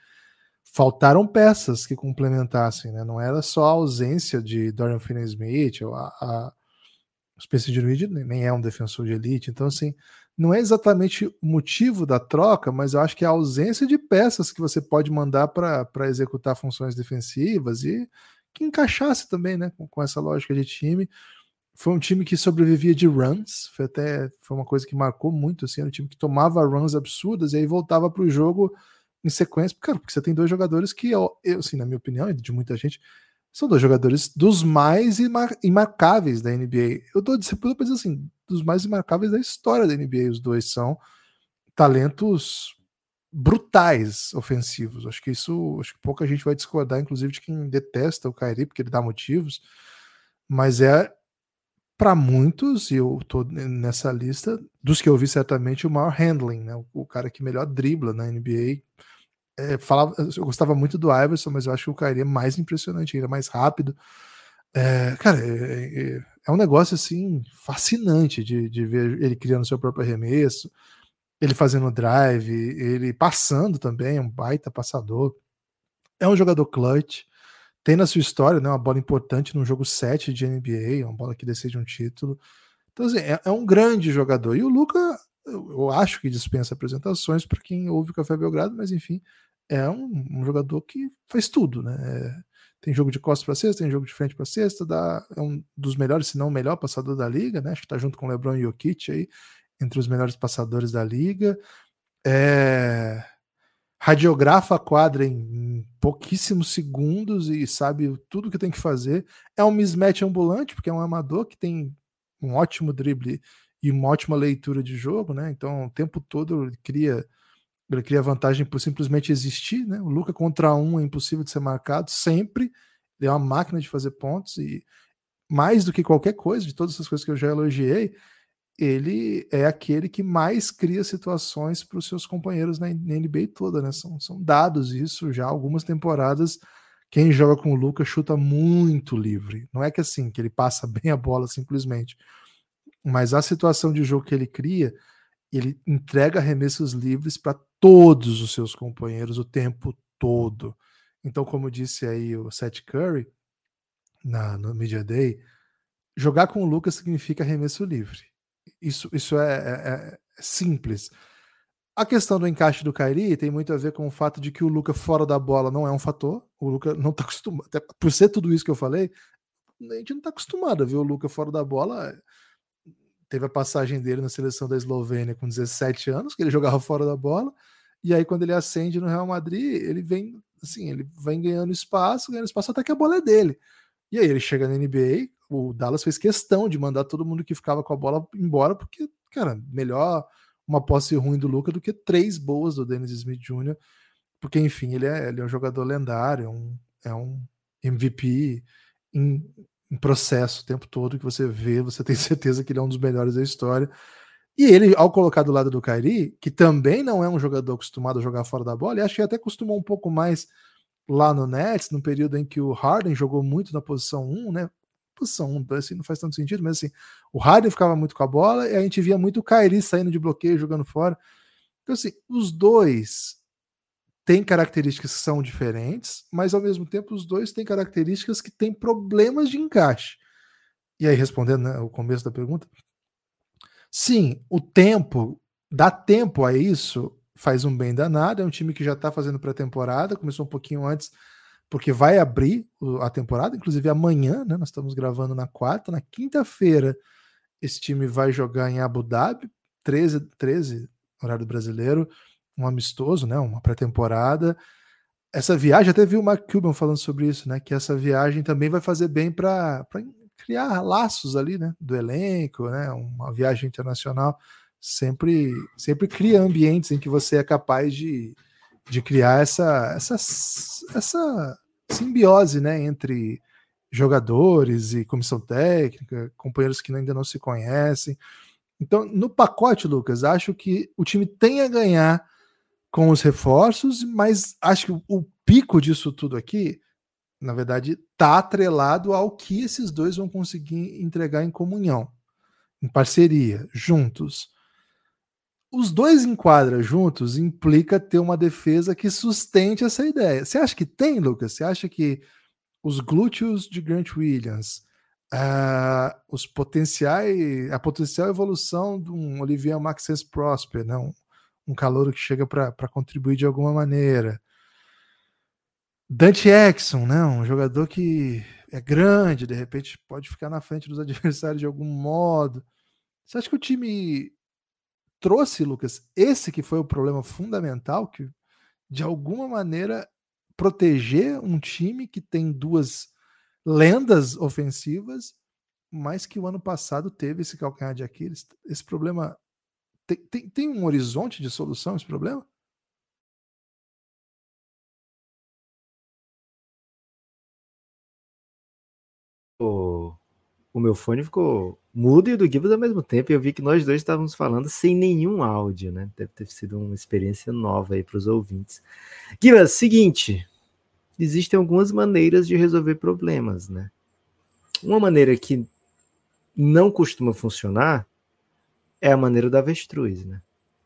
faltaram peças que complementassem, né? Não era só a ausência de Dorian Finney-Smith, ou a, a Spencer Dinwiddie nem é um defensor de elite, então assim, não é exatamente o motivo da troca, mas eu acho que é a ausência de peças que você pode mandar para executar funções defensivas e que encaixasse também, né, com, com, essa lógica de time. Foi um time que sobrevivia de runs, foi até foi uma coisa que marcou muito, assim, era um time que tomava runs absurdas e aí voltava para o jogo em sequência, cara, porque você tem dois jogadores que, eu, assim, na minha opinião, e de muita gente, são dois jogadores dos mais imarcáveis da NBA. Eu dou para dizer assim, dos mais imarcáveis da história da NBA. Os dois são talentos brutais ofensivos. Acho que isso, acho que pouca gente vai discordar, inclusive de quem detesta o Kyrie, porque ele dá motivos. Mas é para muitos, e eu tô nessa lista, dos que eu vi certamente, o maior handling, né? O cara que melhor dribla na NBA, é, falava, eu gostava muito do Iverson, mas eu acho que o Kyrie é mais impressionante, ainda mais rápido. É, cara, é, é, é, um negócio assim fascinante de, de ver ele criando seu próprio arremesso, ele fazendo drive, ele passando também, um baita passador. É um jogador clutch, tem na sua história né, uma bola importante no jogo 7 de NBA, uma bola que decide um título. Então, assim, é, é um grande jogador. E o Luca, eu, eu acho que dispensa apresentações para quem ouve o Café Belgrado, mas enfim, é um, um, jogador que faz tudo, né? É, tem jogo de costas para cesta, tem jogo de frente para cesta, dá, é um dos melhores, se não o melhor passador da liga, né? Acho que tá junto com o LeBron e Jokic aí, entre os melhores passadores da liga. É, radiografa a quadra em pouquíssimos segundos e sabe tudo que tem que fazer. É um mismatch ambulante, porque é um amador que tem um ótimo drible e uma ótima leitura de jogo, né? Então, o tempo todo ele cria ele cria vantagem por simplesmente existir, né? O Luca contra um é impossível de ser marcado sempre. Ele é uma máquina de fazer pontos e mais do que qualquer coisa, de todas essas coisas que eu já elogiei, ele é aquele que mais cria situações para os seus companheiros na, NBA toda, né? São, são dados isso já algumas temporadas. Quem joga com o Luca chuta muito livre. Não é que assim, que ele passa bem a bola simplesmente. Mas a situação de jogo que ele cria, ele entrega arremessos livres para todos os seus companheiros o tempo todo. Então, como disse aí o Seth Curry na, no Media Day, jogar com o Lucas significa arremesso livre. Isso, isso é, é, é simples. A questão do encaixe do Kairi tem muito a ver com o fato de que o Luca fora da bola não é um fator. O Luca não está acostumado. Até por ser tudo isso que eu falei, a gente não está acostumado a ver o Luca fora da bola. Teve a passagem dele na seleção da Eslovênia com 17 anos, que ele jogava fora da bola. E aí, quando ele acende no Real Madrid, ele vem assim, ele vem ganhando espaço, ganhando espaço até que a bola é dele. E aí ele chega na NBA, o Dallas fez questão de mandar todo mundo que ficava com a bola embora, porque, cara, melhor uma posse ruim do Luca do que três boas do Dennis Smith Jr., porque, enfim, ele é, ele é um jogador lendário, é um, é um MVP em, em, processo o tempo todo que você vê, você tem certeza que ele é um dos melhores da história. E ele, ao colocar do lado do Kairi, que também não é um jogador acostumado a jogar fora da bola, e acho que até costumou um pouco mais lá no Nets, no período em que o Harden jogou muito na posição 1, né? Posição 1, assim, não faz tanto sentido, mas assim, o Harden ficava muito com a bola e a gente via muito o Kairi saindo de bloqueio, jogando fora. Então, assim, os dois têm características que são diferentes, mas ao mesmo tempo os dois têm características que têm problemas de encaixe. E aí, respondendo né, o começo da pergunta, Sim, o tempo, dá tempo a isso, faz um bem danado. É um time que já está fazendo pré-temporada, começou um pouquinho antes, porque vai abrir a temporada, inclusive amanhã, né? Nós estamos gravando na quarta, na quinta-feira, esse time vai jogar em Abu Dhabi, 13, 13 horário brasileiro, um amistoso, né? Uma pré-temporada. Essa viagem, até vi o Mark Cuban falando sobre isso, né? Que essa viagem também vai fazer bem para criar laços ali, né, do elenco, né, uma viagem internacional sempre sempre cria ambientes em que você é capaz de, de criar essa, essa essa simbiose, né, entre jogadores e comissão técnica, companheiros que ainda não se conhecem. Então, no pacote, Lucas, acho que o time tem a ganhar com os reforços, mas acho que o pico disso tudo aqui na verdade, está atrelado ao que esses dois vão conseguir entregar em comunhão, em parceria, juntos. Os dois enquadra juntos implica ter uma defesa que sustente essa ideia. Você acha que tem, Lucas? Você acha que os glúteos de Grant Williams, uh, os potenciais, a potencial evolução de um Olivier Maxence Prosper, né? um, um calor que chega para contribuir de alguma maneira, Dante Exxon, né? Um jogador que é grande, de repente pode ficar na frente dos adversários de algum modo. Você acha que o time trouxe, Lucas, esse que foi o problema fundamental, que de alguma maneira proteger um time que tem duas lendas ofensivas, mas que o ano passado teve esse calcanhar de Aquiles. Esse problema tem, tem, tem um horizonte de solução esse problema? O meu fone ficou mudo e do Gibbs ao mesmo tempo. E eu vi que nós dois estávamos falando sem nenhum áudio, né? Deve ter sido uma experiência nova aí para os ouvintes. Gibbs, seguinte: existem algumas maneiras de resolver problemas, né? Uma maneira que não costuma funcionar é a maneira da avestruz, né?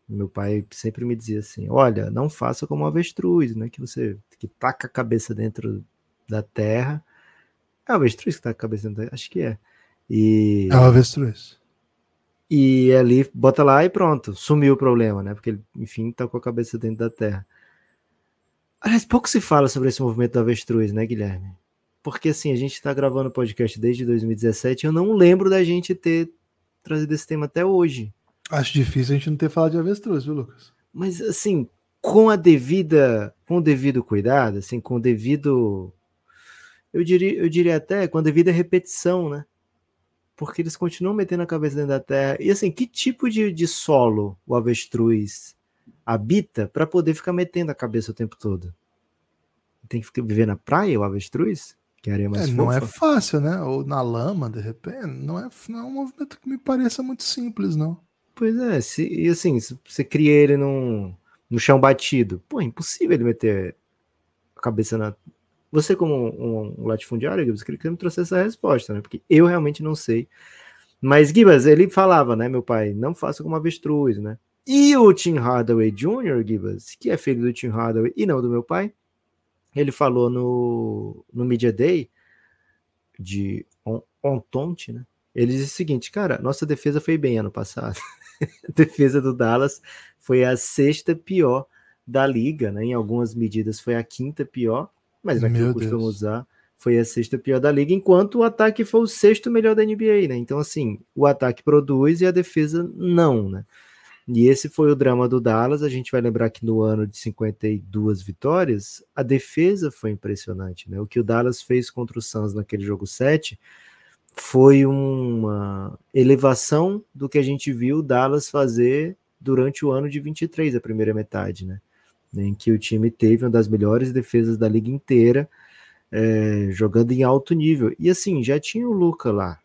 Meu pai sempre me dizia assim: olha, não faça como avestruz, né? Que você que taca a cabeça dentro da terra é o avestruz que com a cabeça dentro Acho que é. E... É o avestruz. E ali, bota lá e pronto. Sumiu o problema, né? Porque ele, enfim, tá com a cabeça dentro da terra. Aliás, pouco se fala sobre esse movimento do avestruz, né, Guilherme? Porque assim, a gente está gravando o podcast desde 2017 eu não lembro da gente ter trazido esse tema até hoje. Acho difícil a gente não ter falado de avestruz, viu, Lucas? Mas assim, com a devida, com o devido cuidado, assim, com o devido eu diria, eu diria até com a devida repetição, né? Porque eles continuam metendo a cabeça dentro da terra. E assim, que tipo de, de solo o avestruz habita para poder ficar metendo a cabeça o tempo todo? Tem que ficar, viver na praia o avestruz? Que areia mais é, não é fácil, né? Ou na lama, de repente. Não é, não é um movimento que me pareça muito simples, não. Pois é, se, e assim, se você cria ele num, no chão batido, pô, é impossível ele meter a cabeça na, você, como um, um latifundiário, Gibas, queria que me trouxesse essa resposta, né? Porque eu realmente não sei. Mas Gibas, ele falava, né, meu pai, não faça como avestruz, né? E o Tim Hardaway Jr., Gibas, que é filho do Tim Hardaway e não do meu pai, ele falou no, no Media Day de Ontonte, né? Ele disse o seguinte, cara, nossa defesa foi bem ano passado. a defesa do Dallas foi a sexta pior da liga, né? Em algumas medidas foi a quinta pior, mas naquilo que costumamos usar foi a sexta pior da liga, enquanto o ataque foi o sexto melhor da NBA, né? Então, assim, o ataque produz e a defesa não, né? E esse foi o drama do Dallas. A gente vai lembrar que no ano de 52 vitórias, a defesa foi impressionante, né? O que o Dallas fez contra o Suns naquele jogo 7 foi uma elevação do que a gente viu o Dallas fazer durante o ano de 23, a primeira metade, né? Em que o time teve uma das melhores defesas da liga inteira é, jogando em alto nível. E assim, já tinha o Luca lá,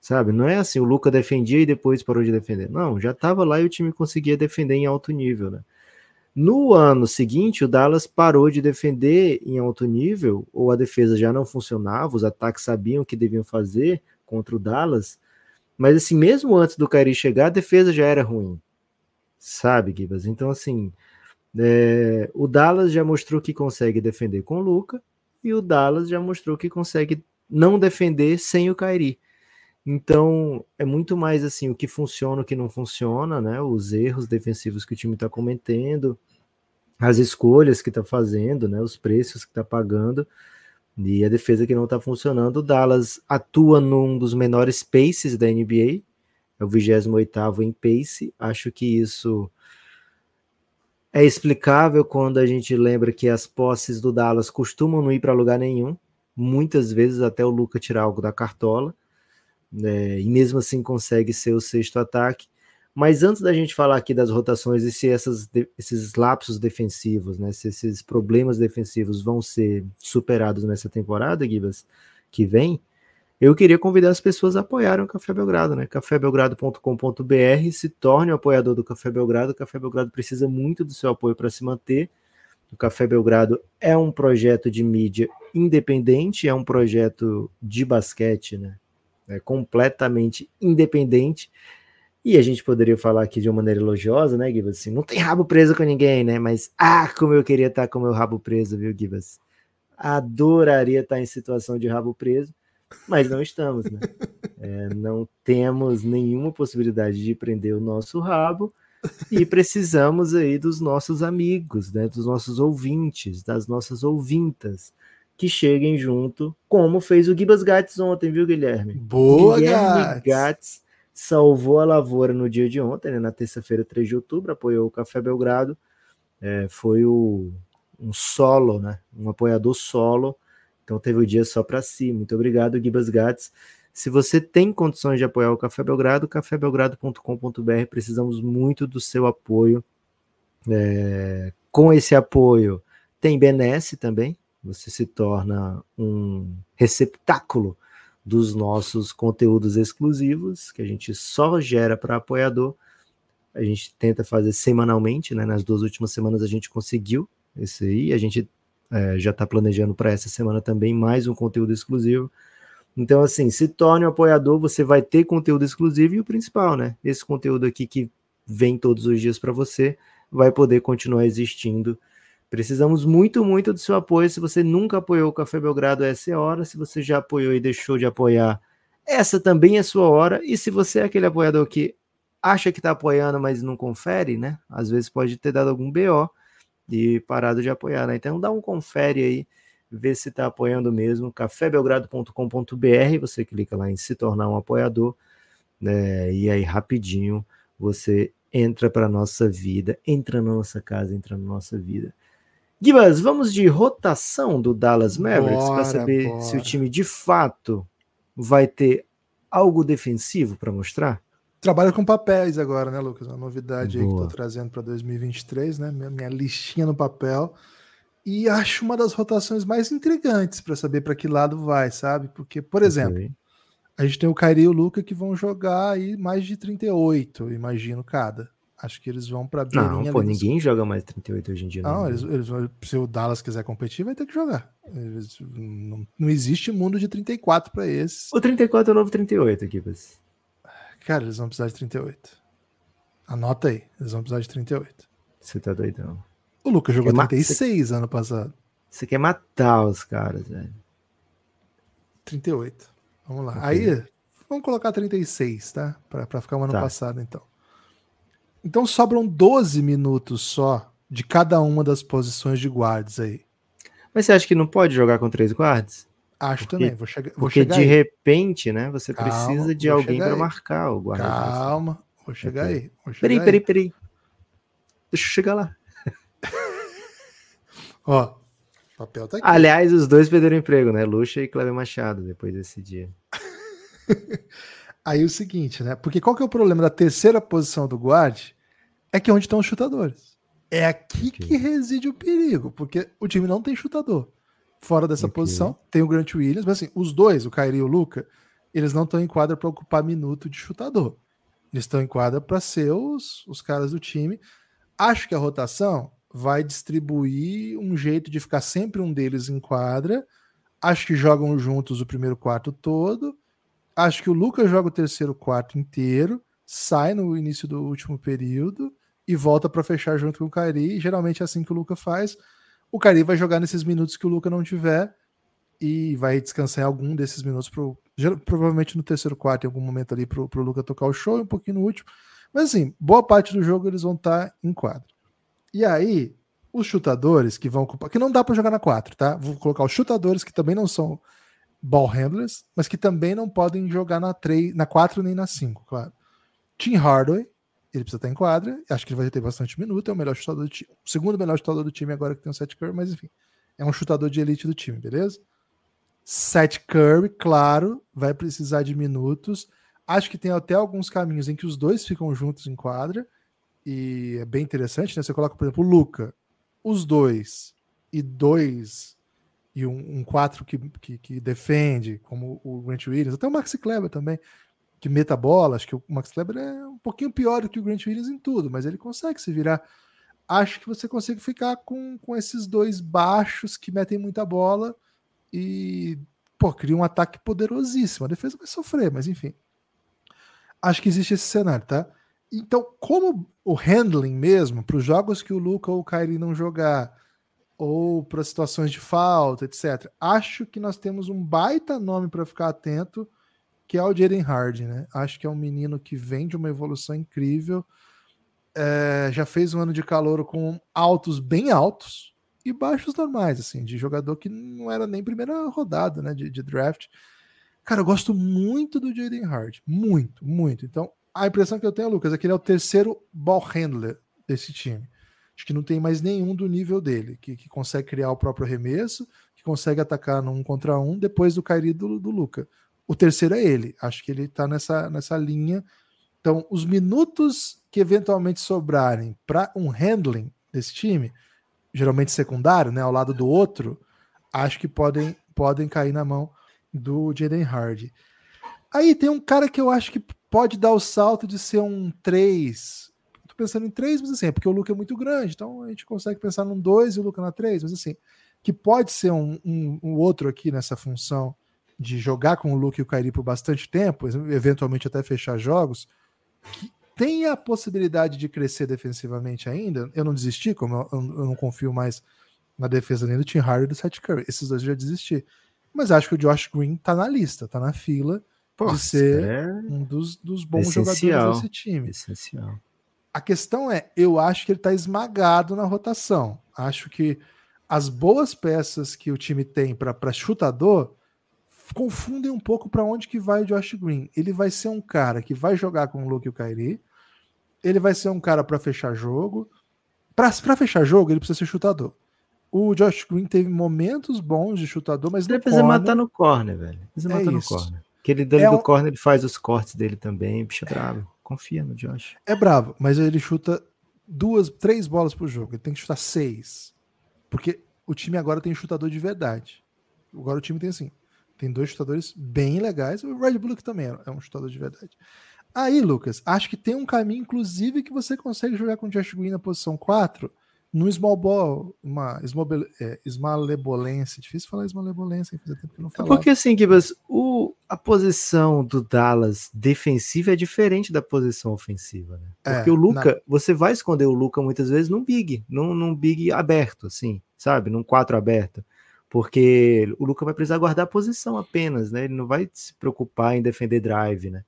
sabe? Não é assim, o Luca defendia e depois parou de defender. Não, já estava lá e o time conseguia defender em alto nível, né? No ano seguinte, o Dallas parou de defender em alto nível, ou a defesa já não funcionava, os ataques sabiam o que deviam fazer contra o Dallas, mas assim, mesmo antes do Kyrie chegar, a defesa já era ruim, sabe, Gibas? Então, assim, é, o Dallas já mostrou que consegue defender com o Luca, e o Dallas já mostrou que consegue não defender sem o Kairi. Então, é muito mais assim o que funciona, o que não funciona, né? Os erros defensivos que o time está cometendo, as escolhas que está fazendo, né? Os preços que está pagando e a defesa que não está funcionando. O Dallas atua num dos menores paces da NBA, é o 28 em pace. Acho que isso é explicável quando a gente lembra que as posses do Dallas costumam não ir para lugar nenhum, muitas vezes até o Luca tirar algo da cartola, né, e mesmo assim consegue ser o sexto ataque. Mas antes da gente falar aqui das rotações e se essas, esses lapsos defensivos, né, se esses problemas defensivos vão ser superados nessa temporada, Gibas, que vem, eu queria convidar as pessoas a apoiarem o Café Belgrado, né? cafébelgrado.com.br, se torne um apoiador do Café Belgrado. O Café Belgrado precisa muito do seu apoio para se manter. O Café Belgrado é um projeto de mídia independente, é um projeto de basquete, né? É completamente independente. E a gente poderia falar aqui de uma maneira elogiosa, né, Gibas? Assim, não tem rabo preso com ninguém, né? Mas, ah, como eu queria estar com o meu rabo preso, viu, Gibas? Adoraria estar em situação de rabo preso mas não estamos, né? É, não temos nenhuma possibilidade de prender o nosso rabo e precisamos aí dos nossos amigos, né, dos nossos ouvintes, das nossas ouvintas, que cheguem junto, como fez o Gibas Gats ontem, viu, Guilherme? Boa, Guilherme Gats. salvou a lavoura no dia de ontem, né, na terça-feira, 3 de outubro, apoiou o Café Belgrado, é, foi o, um solo, né, um apoiador solo, então teve o dia só para si. Muito obrigado, Gibas Gats. Se você tem condições de apoiar o Café Belgrado, cafébelgrado.com.br, precisamos muito do seu apoio. É, com esse apoio, tem Benesse também. Você se torna um receptáculo dos nossos conteúdos exclusivos, que a gente só gera para apoiador. A gente tenta fazer semanalmente, né? Nas duas últimas semanas a gente conseguiu isso aí. A gente é, já está planejando para essa semana também mais um conteúdo exclusivo. Então, assim, se torne um apoiador, você vai ter conteúdo exclusivo e o principal, né? Esse conteúdo aqui que vem todos os dias para você vai poder continuar existindo. Precisamos muito, muito do seu apoio. Se você nunca apoiou o Café Belgrado, essa é a hora. Se você já apoiou e deixou de apoiar, essa também é sua hora. E se você é aquele apoiador que acha que está apoiando, mas não confere, né? Às vezes pode ter dado algum BO e parado de apoiar, né? Então dá um confere aí, vê se está apoiando mesmo, cafébelgrado.com.br, você clica lá em se tornar um apoiador, né? E aí rapidinho você entra para nossa vida, entra na nossa casa, entra na nossa vida. Gibas, vamos de rotação do Dallas Mavericks para saber bora. se o time de fato vai ter algo defensivo para mostrar? Trabalha com papéis agora, né, Lucas? Uma novidade Boa. aí que estou trazendo para 2023, né? Minha, minha, listinha no papel. E acho uma das rotações mais intrigantes para saber para que lado vai, sabe? Porque, por exemplo, okay. a gente tem o Kairi e o Luca que vão jogar aí mais de 38, imagino, cada. Acho que eles vão para Não, pô, ninguém joga mais 38 hoje em dia. Não, não eles, eles, se o Dallas quiser competir, vai ter que jogar. Eles, não, não existe mundo de 34 para esses. O 34 é o novo 38 aqui, mas... Cara, eles vão precisar de 38. Anota aí, eles vão precisar de 38. Você tá doidão. O Lucas jogou 36 ano passado. Você quer matar os caras, velho. 38. Vamos lá. Okay. Aí, Vamos colocar 36, tá? Para ficar um ano Tá. passado, então. Então sobram 12 minutos só de cada uma das posições de guards aí. Mas você acha que não pode jogar com três guardas? Acho Porque- também. Vou, chega, vou Porque chegar de aí. repente, né, você Calma, precisa de alguém para marcar o guarda. Calma, vou chegar Ok. aí. Vou chegar Peraí, aí. peraí, peraí. Deixa eu chegar lá. Ó, papel tá aqui. Aliás, os dois perderam emprego, né? Lucha e Cleber Machado, depois desse dia. Aí o seguinte, né? Porque qual que é o problema da terceira posição do guard? É que é onde estão os chutadores. É aqui Ok. que reside o perigo, porque o time não tem chutador. Fora dessa Ok. posição, tem o Grant Williams, mas assim, os dois, o Kyrie e o Luca, eles não estão em quadra para ocupar minuto de chutador. Eles estão em quadra para ser os, os caras do time. Acho que a rotação vai distribuir um jeito de ficar sempre um deles em quadra. Acho que jogam juntos o primeiro quarto todo. Acho que o Lucas joga o terceiro quarto inteiro, sai no início do último período e volta para fechar junto com o Kairi. Geralmente é assim que o Lucas faz. O Kairi vai jogar nesses minutos que o Lucas não tiver e vai descansar em algum desses minutos, pro, provavelmente no terceiro quarto, em algum momento ali, para o Lucas tocar o show e um pouquinho no último. Mas assim, boa parte do jogo eles vão estar em quadra. E aí, os chutadores que vão ocupar, que não dá para jogar na 4, tá? Vou colocar os chutadores que também não são ball handlers, mas que também não podem jogar na 3, na 4 nem na 5, claro. Tim Hardaway, ele precisa estar em quadra, acho que ele vai ter bastante minuto, é o melhor chutador do time, o segundo melhor chutador do time agora que tem o Seth Curry, mas enfim, é um chutador de elite do time, beleza? Seth Curry, claro, vai precisar de minutos. Acho que tem até alguns caminhos em que os dois ficam juntos em quadra, e é bem interessante, né? Você coloca, por exemplo, o Luca, os dois e dois e um, um quatro que, que, que defende, como o Grant Williams, até o Maxi Kleber também, que meta bola. Acho que o Max Kleber é um pouquinho pior do que o Grant Williams em tudo, mas ele consegue se virar. Acho que você consegue ficar com, com esses dois baixos que metem muita bola e pô, cria um ataque poderosíssimo. A defesa vai sofrer, mas enfim. Acho que existe esse cenário, tá? Então, como o handling mesmo, para os jogos que o Luca ou o Kyrie não jogar, ou para situações de falta, etc., acho que nós temos um baita nome para ficar atento, que é o Jaden Harden, né? Acho que é um menino que vem de uma evolução incrível. É, já fez um ano de calor com altos bem altos e baixos normais, assim, de jogador que não era nem primeira rodada, né, de, de draft. Cara, eu gosto muito do Jaden Harden, muito, muito. Então, a impressão que eu tenho, Lucas, é que ele é o terceiro ball handler desse time. Acho que não tem mais nenhum do nível dele, que, que consegue criar o próprio arremesso, que consegue atacar no um contra um, depois do Kairi do, do Luca. O terceiro é ele. Acho que ele tá nessa, nessa linha. Então, os minutos que eventualmente sobrarem para um handling desse time, geralmente secundário, né, ao lado do outro, acho que podem, podem cair na mão do Jaden Hardy. Aí tem um cara que eu acho que pode dar o salto de ser um 3. Tô pensando em 3, mas assim, é porque o Luca é muito grande, então a gente consegue pensar num 2 e o Luca na 3, mas assim, que pode ser um, um, um outro aqui nessa função de jogar com o Luke e o Kairi por bastante tempo, eventualmente até fechar jogos, que tem a possibilidade de crescer defensivamente ainda. Eu não desisti, como eu, eu não confio mais na defesa nem do Tim Hardy e do Seth Curry. Esses dois eu já desisti. Mas acho que o Josh Green tá na lista, tá na fila Pô, de ser é um dos, dos bons Essencial. jogadores desse time. essencial. A questão é, eu acho que ele tá esmagado na rotação. Acho que as boas peças que o time tem para chutador confundem um pouco para onde que vai o Josh Green. Ele vai ser um cara que vai jogar com o Luke e o Kyrie. Ele vai ser um cara para fechar jogo. Para fechar jogo, ele precisa ser chutador. O Josh Green teve momentos bons de chutador, mas Ele no precisa corner, matar no corner, velho. Precisa É matar no isso. corner. Aquele dele É do um- corner, ele faz os cortes dele também. Bicho é bravo. Confia no Josh. é bravo, mas ele chuta duas, três bolas por jogo. Ele tem que chutar seis. Porque o time agora tem chutador de verdade. Agora o time tem assim. Tem dois chutadores bem legais. O Red Bull que também é um chutador de verdade. Aí, Lucas, acho que tem um caminho, inclusive, que você consegue jogar com o Josh Green na posição 4 no small ball, uma esmobel- é, esmalebolência. Difícil falar esmalebolência, fazia tempo que eu não É falava. porque assim, Gibas, o, a posição do Dallas defensiva é diferente da posição ofensiva, né? É, Porque o Luca, você vai esconder o Luca muitas vezes num big, num, num big aberto, assim, sabe? Num 4 aberto. Porque o Luca vai precisar guardar a posição apenas, né? Ele não vai se preocupar em defender drive, né?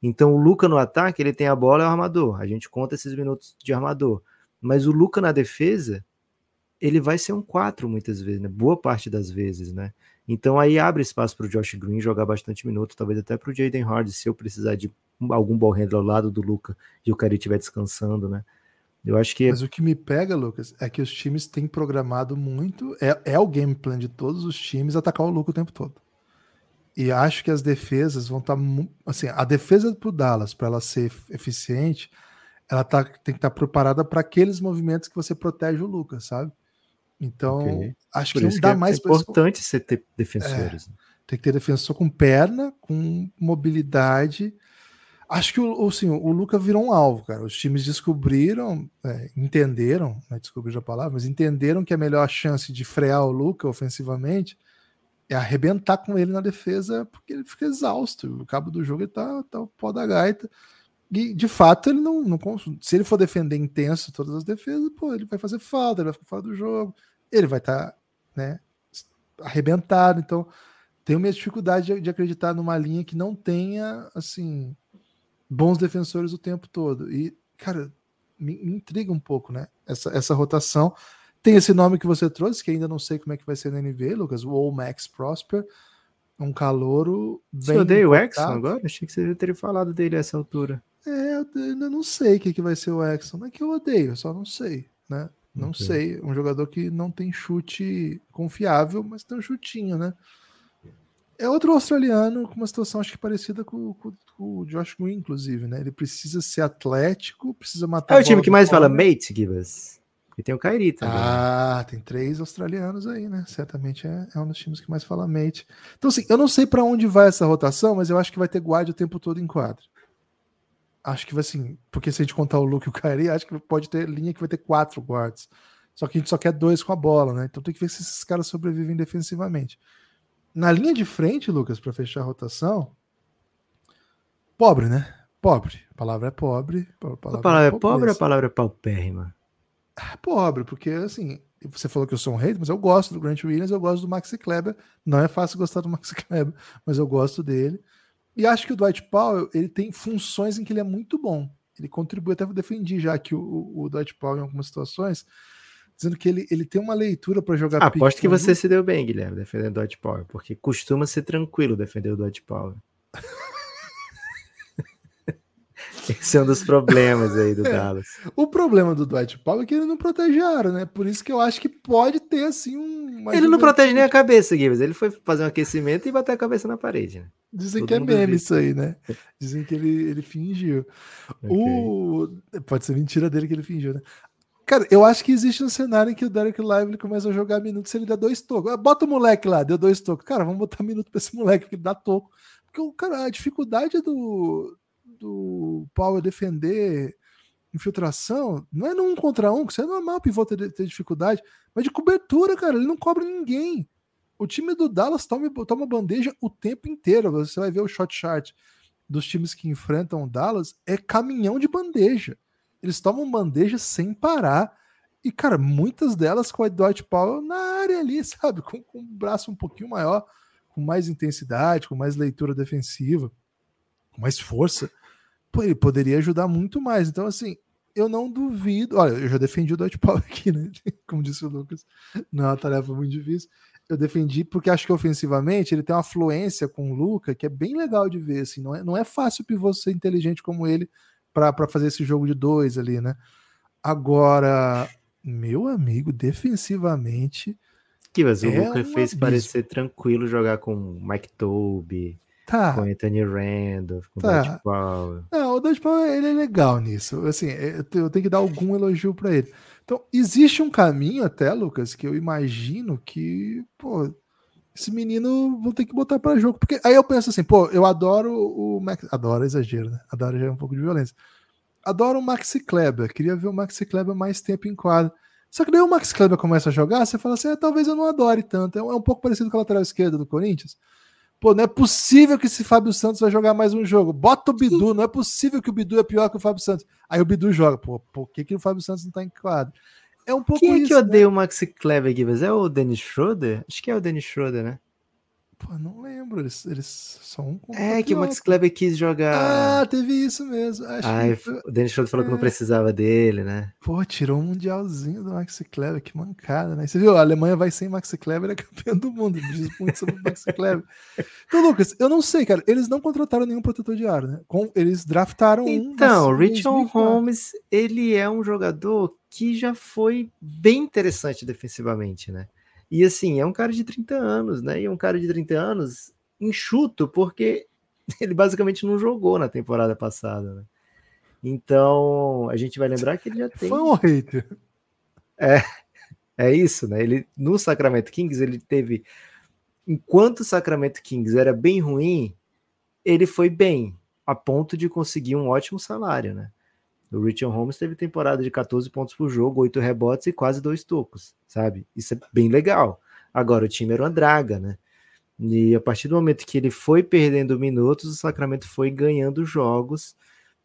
Então o Luca no ataque, ele tem a bola é o armador. A gente conta esses minutos de armador. Mas o Luca na defesa, ele vai ser um 4 muitas vezes, né? Boa parte das vezes, né? Então aí abre espaço para o Josh Green jogar bastante minuto, talvez até para o Jaden Hardy, se eu precisar de algum ball handler ao lado do Luca e o cara estiver descansando, né? Eu acho que. Mas o que me pega, Lucas, é que os times têm programado muito. É, é o game plan de todos os times atacar o Luca o tempo todo. E acho que as defesas vão estar. Tá, assim, a defesa pro Dallas, para ela ser eficiente, ela tá, tem que estar tá preparada para aqueles movimentos que você protege o Lucas, sabe? Então, okay. acho Por que não dá é mais. É importante você ter defensores. É, tem que ter defensor com perna, com mobilidade Acho que o, assim, o Luca virou um alvo, cara. Os times descobriram, é, entenderam, não é a palavra, mas entenderam que a melhor chance de frear o Luca ofensivamente é arrebentar com ele na defesa, porque ele fica exausto. O cabo do jogo ele tá, tá o pó da gaita. E de fato ele não, não. Se ele for defender intenso todas as defesas, pô, ele vai fazer falta, ele vai ficar fora do jogo, ele vai estar tá, né, arrebentado. Então, tenho minha dificuldade de, de acreditar numa linha que não tenha assim bons defensores o tempo todo. E, cara, me, me, intriga um pouco, né? Essa, essa rotação. Tem esse nome que você trouxe, que ainda não sei como é que vai ser na NBA, Lucas, o Max Prosper, um calouro bem. Você odeia o Exxon agora? Achei que você já teria falado dele a essa altura. É, eu ainda não sei o que, que vai ser o Exxon. Não é que eu odeio, eu só não sei, né? Não okay. sei. Um jogador que não tem chute confiável, mas tem um chutinho, né? É outro australiano com uma situação acho que parecida com, com, com, o Josh Green, inclusive, né? Ele precisa ser atlético, precisa matar. É o time que mais fala mate, Givas. E tem o Kairi também. Ah, tem três australianos aí, né? Certamente é, é, um dos times que mais fala mate. Então, assim, eu não sei para onde vai essa rotação, mas eu acho que vai ter guarda o tempo todo em quadro. Acho que vai assim, porque se a gente contar o Luke e o Kairi, acho que pode ter linha que vai ter quatro guards. Só que a gente só quer dois com a bola, né? Então tem que ver se esses caras sobrevivem defensivamente. Na linha de frente, Lucas, para fechar a rotação, pobre, né? Pobre. A palavra é pobre. A palavra, a palavra é, é pobre ou a palavra é paupérrima? Ah, pobre, porque assim, você falou que eu sou um hater, mas eu gosto do Grant Williams, eu gosto do Maxi Kleber. Não é fácil gostar do Maxi Kleber, mas eu gosto dele. E acho que o Dwight Powell, ele tem funções em que ele é muito bom. Ele contribui, até defendi já que o, o Dwight Powell em algumas situações, dizendo que ele, ele tem uma leitura para jogar ah, Aposto que você se deu bem, Guilherme, defendendo o Dwight Power, porque costuma ser tranquilo defender o Dwight Power. Esse é um dos problemas aí do é. Dallas. O problema do Dwight Powell é que ele não protege a área, né? Por isso que eu acho que pode ter, assim, um... Ele não protege nem a cabeça, Gibbs. Ele foi fazer um aquecimento e bater a cabeça na parede, né? Dizem Todo que é meme viu. isso aí, né? Dizem que ele, ele fingiu. Okay. O... Pode ser mentira dele que ele fingiu, né? Cara, eu acho que existe um cenário em que o Derek Lively começa a jogar minutos se ele der dois tocos. Ah, bota o moleque lá, deu dois tocos. Cara, vamos botar minuto pra esse moleque, porque ele dá toco. Porque, cara, a dificuldade do, do Power defender infiltração não é num contra um, que isso é normal o pivô ter, ter dificuldade, mas de cobertura, cara, ele não cobra ninguém. O time do Dallas toma, toma bandeja o tempo inteiro. Você vai ver o shot chart dos times que enfrentam o Dallas, é caminhão de bandeja eles tomam bandeja sem parar. E, cara, muitas delas com a Dwight Powell na área ali, sabe? Com, com um braço um pouquinho maior, com mais intensidade, com mais leitura defensiva, com mais força. Pô, ele poderia ajudar muito mais. Então, assim, eu não duvido. Olha, eu já defendi o Dwight Powell aqui, né? Como disse o Lucas, não é uma tarefa muito difícil. Eu defendi porque acho que ofensivamente ele tem uma fluência com o Luca que é bem legal de ver. Assim, não, é, não é fácil o pivô ser inteligente como ele para fazer esse jogo de dois ali, né? Agora, meu amigo, defensivamente. Que mas o é Luca fez abismo. parecer tranquilo jogar com Mike Toby, tá. com Anthony Randolph, com tá. Dutch Powell. Não, o Dutch Powell ele é legal nisso. Assim, é, eu tenho que dar algum elogio para ele. Então, existe um caminho até, Lucas, que eu imagino que, pô, esse menino vou ter que botar para jogo. Porque aí eu penso assim, pô, eu adoro o Max. Adoro exagero, né? Adoro já é um pouco de violência. Adoro o Maxi Kleber. Queria ver o Maxi Kleber mais tempo em quadra. Só que daí o Max Kleber começa a jogar, você fala assim, é, talvez eu não adore tanto. É um, é um pouco parecido com a lateral esquerda do Corinthians. Pô, não é possível que esse Fábio Santos vai jogar mais um jogo. Bota o Bidu, não é possível que o Bidu é pior que o Fábio Santos. Aí o Bidu joga. Pô, por que, que o Fábio Santos não tá em quadra? É um pouco Quem é isso, que né? odeia o Maxi Kleber, Gibas? É o Dennis Schroeder? Acho que é o Dennis Schroeder, né? Pô, não lembro. Eles, eles são um É que o Max. Kleber quis jogar. Ah, teve isso mesmo. Acho Ai, que o Dennis Schroeder falou que não é. precisava dele, né? Pô, tirou um mundialzinho do Maxi Kleber, que mancada, né? Você viu, a Alemanha vai sem Maxi Kleber, é campeão do mundo. Diz muito sobre o Maxi Kleber. Então, Lucas, eu não sei, cara. Eles não contrataram nenhum protetor de aro, né? Com, eles draftaram um. Então, Richard 2004. Holmes, ele é um jogador que já foi bem interessante defensivamente, né? E assim, é um cara de 30 anos, né? E é um cara de 30 anos enxuto, porque ele basicamente não jogou na temporada passada, né? Então, a gente vai lembrar que ele já tem. Foi um hater. É isso, né? Ele no Sacramento Kings, ele teve enquanto o Sacramento Kings era bem ruim, ele foi bem, a ponto de conseguir um ótimo salário, né? O Richard Holmes teve temporada de 14 pontos por jogo, 8 rebotes e quase dois tocos, sabe? Isso é bem legal. Agora o time era uma draga, né? E a partir do momento que ele foi perdendo minutos, o Sacramento foi ganhando jogos,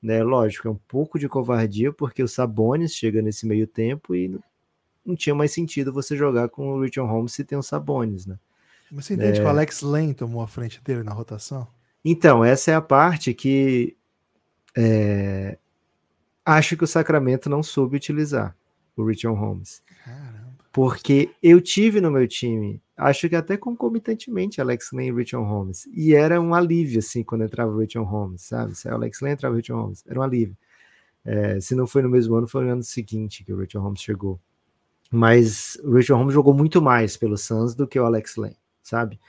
né? Lógico, é um pouco de covardia, porque o Sabonis chega nesse meio tempo e não tinha mais sentido você jogar com o Richard Holmes se tem o Sabonis, né? Mas você entende que o Alex Lane tomou a frente dele na rotação? Então, essa é a parte que é, acho que o Sacramento não soube utilizar o Richard Holmes. Caramba. Porque eu tive no meu time, acho que até concomitantemente, Alex Lane e Richard Holmes. E era um alívio, assim, quando entrava o Richard Holmes, sabe? Se o Alex Lane entrava o Richard Holmes, era um alívio. É, se não foi no mesmo ano, foi no ano seguinte que o Richard Holmes chegou. Mas o Richard Holmes jogou muito mais pelo Suns do que o Alex Lane, sabe?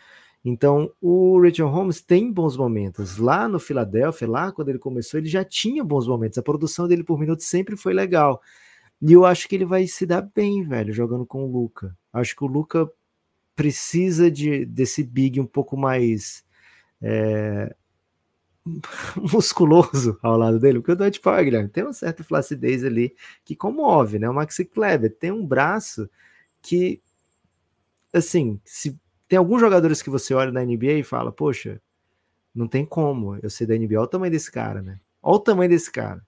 Então, o Richard Holmes tem bons momentos. Lá no Philadelphia, lá quando ele começou, ele já tinha bons momentos. A produção dele por minuto sempre foi legal. E eu acho que ele vai se dar bem, velho, jogando com o Luca. Acho que o Luca precisa de, desse big um pouco mais é, musculoso ao lado dele, porque o Dutch Power, Guilherme, tem uma certa flacidez ali que comove, né? O Maxi Kleber tem um braço que, assim, se tem alguns jogadores que você olha na NBA e fala, poxa, não tem como eu ser da NBA, olha o tamanho desse cara, né? Olha o tamanho desse cara.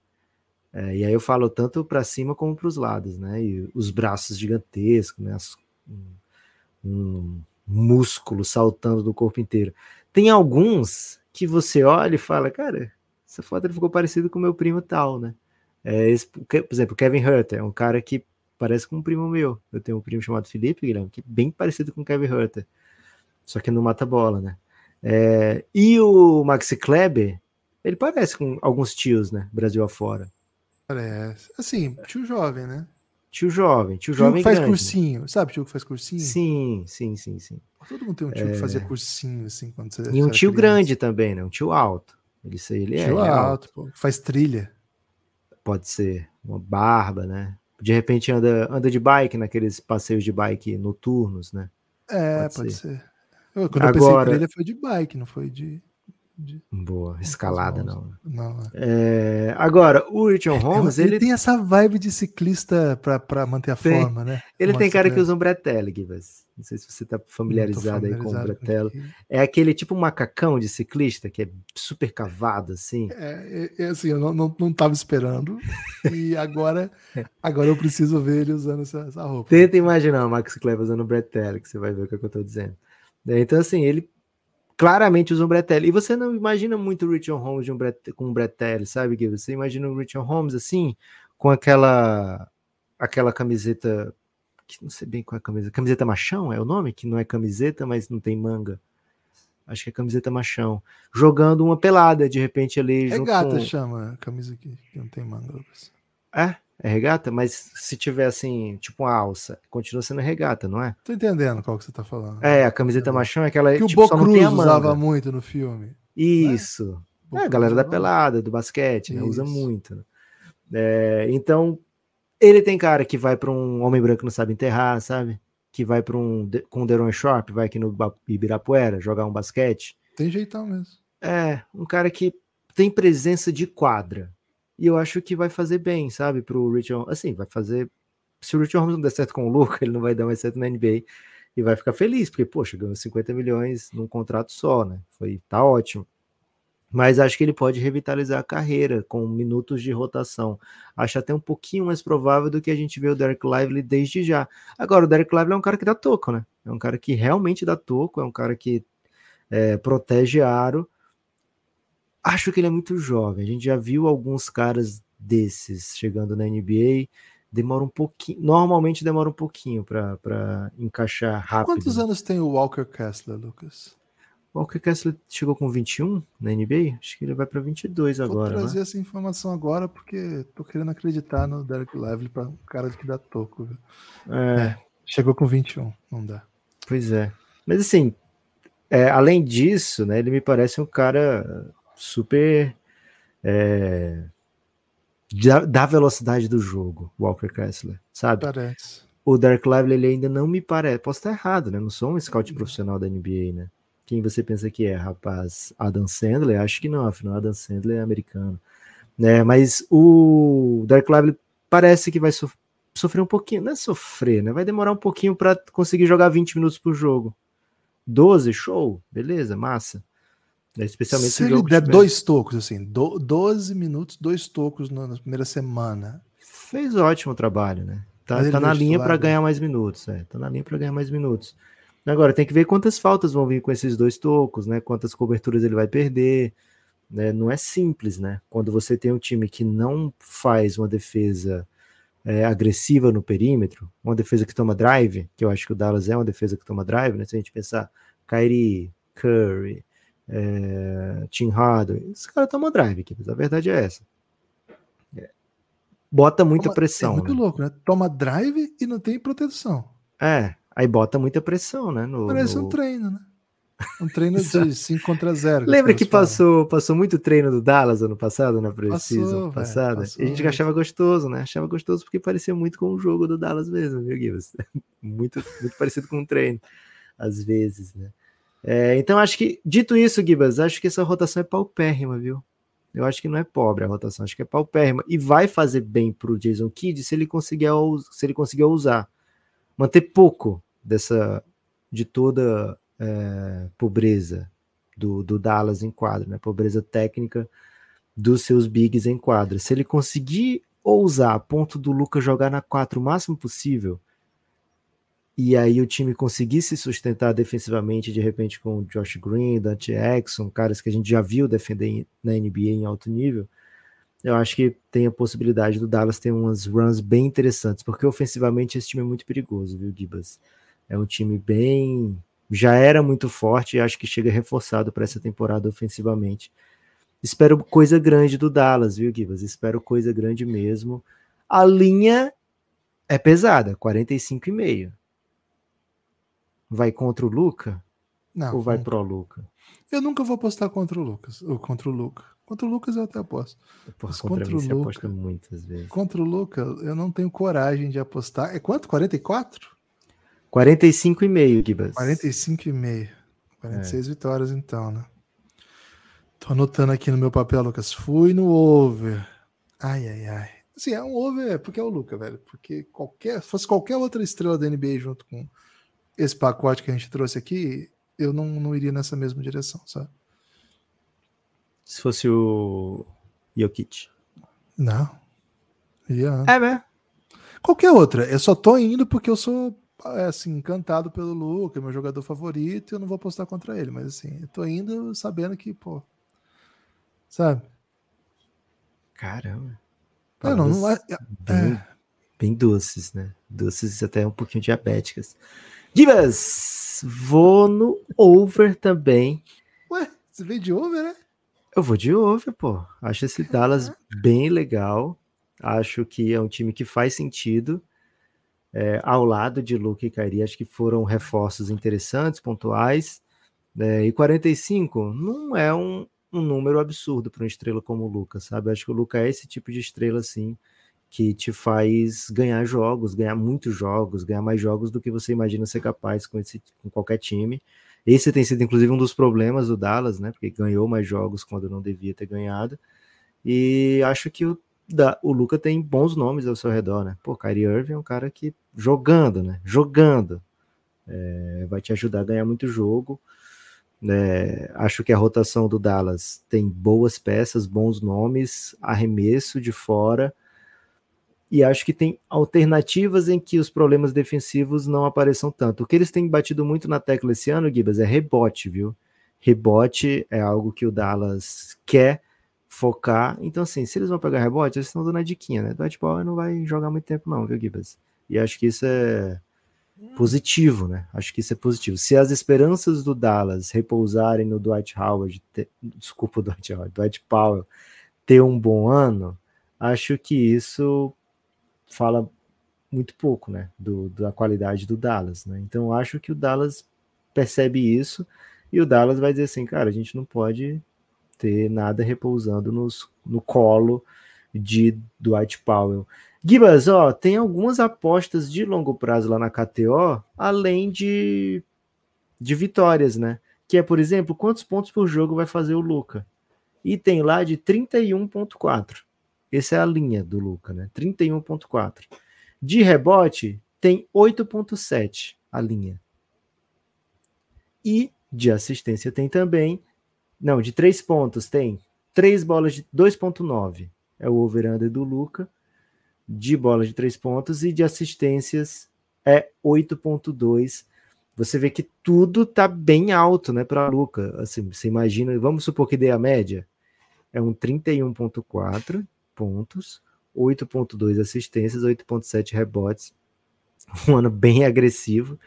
É, e aí eu falo tanto para cima como para os lados, né? E os braços gigantescos, né? As, um, um músculo saltando do corpo inteiro. Tem alguns que você olha e fala, cara, essa foto ele ficou parecido com meu primo tal, né? É, esse, por exemplo, Kevin Herter é um cara que parece com um primo meu. Eu tenho um primo chamado Felipe, Guilherme, que é bem parecido com Kevin Herter, só que não mata bola, né? É, e o Maxi Kleber, ele parece com alguns tios, né? Brasil afora. Parece. Assim, tio jovem, né? Tio jovem, tio, Tio jovem que faz grande. cursinho. Sabe tio que faz cursinho? Sim, sim, sim, sim. Todo mundo tem um tio que fazia cursinho, assim, quando você E um tio criança. grande também, né? Um tio alto. Ele, ele é, Tio é alto, pô, que faz trilha. Pode ser. Uma barba, né? De repente anda, anda de bike naqueles passeios de bike noturnos, né? É, Pode pode, ser. ser. Eu, quando eu pensei Agora- em trilha foi de bike, não foi de. de Boa, escalada não. não, é. É, agora, o Richard Holmes, ele, ele, tem essa vibe de ciclista pra manter a Tem. forma, né? ele tem cara que usa um Bretelli, Gibas. Não sei se você tá Não tô familiarizado aí com o familiarizado com aquilo. É aquele tipo macacão de ciclista que é super cavado, assim. É, é, é assim, eu não, não, não tava esperando. e agora, agora eu preciso ver ele usando essa, essa roupa. Tenta imaginar o Max Kleber usando o Bretelli, que você vai ver o que, é que eu tô dizendo. É, Então, assim, ele claramente usa um Bretelli. E você não imagina muito o Richard Holmes um Bret, com um Bretelli, sabe, Gui? Você imagina o Richard Holmes, assim, com aquela aquela camiseta, que não sei bem qual é a camiseta, camiseta machão é o nome? Que não é camiseta, mas não tem manga. Acho que é camiseta machão. Jogando uma pelada, de repente, ali Regata com... chama a camisa aqui, que não tem manga. É? É regata? Mas se tiver, assim, tipo uma alça, continua sendo regata, não é? Tô entendendo qual que você tá falando. É, a camiseta machão é aquela que o tipo, Bo só não Cruz tem a manga. usava muito no filme. Isso. Bo É, a galera da pelada, do basquete, né? Usa Isso. muito. né? É, então, ele tem cara que vai para um homem branco que não sabe enterrar, sabe? Que vai para um com o Deron Sharp, vai aqui no Ibirapuera jogar um basquete. Tem jeitão mesmo. É, um cara que tem presença de quadra. E eu acho que vai fazer bem, sabe, pro Richard. Assim, vai fazer. Se o Richard Holmes não der certo com o Luca, ele não vai dar mais certo na NBA. E vai ficar feliz, porque, poxa, ganhou 50 milhões num contrato só, né? Foi, tá ótimo. mas acho que ele pode revitalizar a carreira com minutos de rotação. Acho até um pouquinho mais provável do que a gente vê o Derek Lively desde já. Agora, o Derek Lively é um cara que dá toco, né? É um cara que realmente dá toco, é um cara que é, protege aro. Acho que ele é muito jovem. A gente já viu alguns caras desses chegando na NBA. Demora um pouquinho, normalmente demora um pouquinho para encaixar rápido. Quantos anos tem o Walker Kessler, Lucas? O Walker Kessler chegou com 21 na NBA? Acho que ele vai para 22 Vou agora. Vou trazer né? essa informação agora porque tô querendo acreditar no Derek Lively para um cara que dá toco. Viu? É. é. Chegou com 21, não dá. Pois é. Mas assim, é, além disso, né, ele me parece um cara super é, da, da, velocidade do jogo, Walker Kessler, sabe? Parece. O Dark Lively ele ainda não me parece. Posso estar errado, né? Não sou um scout profissional da NBA, né? Quem você pensa que é, rapaz? Adam Sandler? Acho que não, afinal, Adam Sandler é americano. Né? Mas o Dark Lively parece que vai so sofrer um pouquinho, não é sofrer, né? Vai demorar um pouquinho para conseguir jogar 20 minutos por jogo. 12, show, beleza, massa. É, especialmente se ele der dois tocos, assim, do, 12 minutos, dois tocos na, na primeira semana. Fez ótimo trabalho, né? Tá, tá na linha para ganhar mais minutos, é. Tá na linha para ganhar mais minutos. Agora tem que ver quantas faltas vão vir com esses dois tocos, né? Quantas coberturas ele vai perder. Né? Não é simples, né? Quando você tem um time que não faz uma defesa é, agressiva no perímetro, uma defesa que toma drive, que eu acho que o Dallas é uma defesa que toma drive, né? Se a gente pensar Kyrie, Curry, é, Tim Hardaway, esse cara toma drive, aqui, a verdade é essa. É. Bota muita toma, pressão. É muito né? louco, né? Toma drive e não tem proteção. É, aí bota muita pressão, né? No, Parece no... um treino, né? Um treino de 5 contra 0. Lembra que passou, passou muito treino do Dallas ano passado, na precisão passada? passou, e a gente achava gostoso, né? Achava gostoso porque parecia muito com o jogo do Dallas mesmo, viu, Gibbs? muito, muito parecido com um treino, às vezes, né? É, então, acho que, dito isso, Gibas, acho que essa rotação é paupérrima, viu? Eu acho que não é pobre a rotação, acho que é paupérrima. E vai fazer bem pro Jason Kidd se ele conseguir, se ele conseguir usar. Manter pouco dessa, de toda é, pobreza do, do Dallas em quadro, né? Pobreza técnica dos seus bigs em quadra. Se ele conseguir ousar a ponto do Lucas jogar na 4 o máximo possível, e aí o time conseguir se sustentar defensivamente, de repente com o Josh Green, Dante Exxon, caras que a gente já viu defender na NBA em alto nível, eu acho que tem a possibilidade do Dallas ter umas runs bem interessantes, porque ofensivamente esse time é muito perigoso, viu, Gibas? É um time bem. Já era muito forte e acho que chega reforçado para essa temporada ofensivamente. Espero coisa grande do Dallas, viu, Gibas? Espero coisa grande mesmo. A linha é pesada, 45,5 vai contra o Luca? Não. Ou vai nunca. pro Luca? Eu nunca vou apostar contra o Lucas. Ou contra o Luca. Contra o Lucas eu até aposto. Porra, contra contra o Luca- aposta muitas vezes. Contra o Luca, eu não tenho coragem de apostar. É quanto? 44? 45,5, Gibas. 45,5. 46 vitórias, então, né? Tô anotando aqui no meu papel, Lucas. Fui no over. Ai, ai, ai. Assim, é um over porque é o Luca, velho. Porque qualquer, se fosse qualquer outra estrela da NBA junto com esse pacote que a gente trouxe aqui, eu não, não iria nessa mesma direção, sabe? Se fosse o Jokic. Não. Iria, É, né? Qualquer outra. Eu só tô indo porque eu sou é, assim, encantado pelo Luca, meu jogador favorito, e eu não vou apostar contra ele. Mas assim, eu tô indo sabendo que, pô. Sabe? Caramba. É, não, não é, Bem, bem doces, né? Doces até um pouquinho diabéticas. Gibas, vou no over também. Ué, você veio de over, né? Eu vou de over, pô. Acho esse Dallas bem legal. Acho que é um time que faz sentido. É, ao lado de Luke e Kairi, acho que foram reforços interessantes, pontuais. né? e 45 não é um, um número absurdo para uma estrela como o Lucas, sabe? Acho que o Lucas é esse tipo de estrela, assim, que te faz ganhar jogos, ganhar muitos jogos, ganhar mais jogos do que você imagina ser capaz com, esse, com qualquer time. Esse tem sido, inclusive, um dos problemas do Dallas, né? Porque ganhou mais jogos quando não devia ter ganhado. E acho que o, da, o Luca tem bons nomes ao seu redor, né? Pô, Kyrie Irving é um cara que jogando, né? Jogando. É, vai te ajudar a ganhar muito jogo. É, acho que a rotação do Dallas tem boas peças, bons nomes, arremesso de fora. E acho que tem alternativas em que os problemas defensivos não apareçam tanto. O que eles têm batido muito na tecla esse ano, Gibas, é rebote, viu? Rebote é algo que o Dallas quer focar. Então, assim, se eles vão pegar rebote, eles estão dando a diquinha, né? Dwight Powell não vai jogar muito tempo, não, viu, Gibas? E acho que isso é positivo, né? Acho que isso é positivo. Se as esperanças do Dallas repousarem no Dwight Howard, desculpa o Dwight Howard, Dwight Powell ter um bom ano, acho que isso fala muito pouco, né? Do, da qualidade do Dallas, né? Então acho que o Dallas percebe isso e o Dallas vai dizer assim, cara, a gente não pode ter nada repousando nos, no colo de Dwight Powell. Gibas, ó, tem algumas apostas de longo prazo lá na KTO, além de, de vitórias, né? Que é, por exemplo, quantos pontos por jogo vai fazer o Luca? E tem lá de 31.4. Essa é a linha do Luca, né? 31.4. De rebote, tem 8.7 a linha. E de assistência tem também. Não, de três pontos tem três bolas de 2.9. É o over-under do Luca de bola de três pontos e de assistências é 8.2. Você vê que tudo tá bem alto, né, para Luca. Assim, você imagina, vamos supor que dê a média, é um 31.4 pontos, 8.2 assistências, 8.7 rebotes. Um ano bem agressivo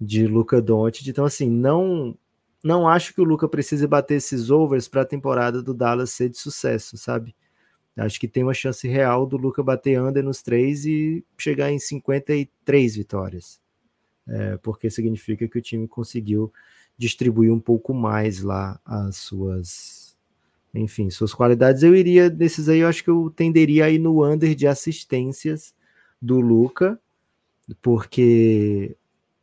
de Luca Doncic. Então assim, não não acho que o Luca precise bater esses overs para a temporada do Dallas ser de sucesso, sabe? Acho que tem uma chance real do Luca bater under nos três e chegar em 53 vitórias. É, porque significa que o time conseguiu distribuir um pouco mais lá as suas, enfim, suas qualidades. Eu iria desses aí, eu acho que eu tenderia aí no under de assistências do Luca, porque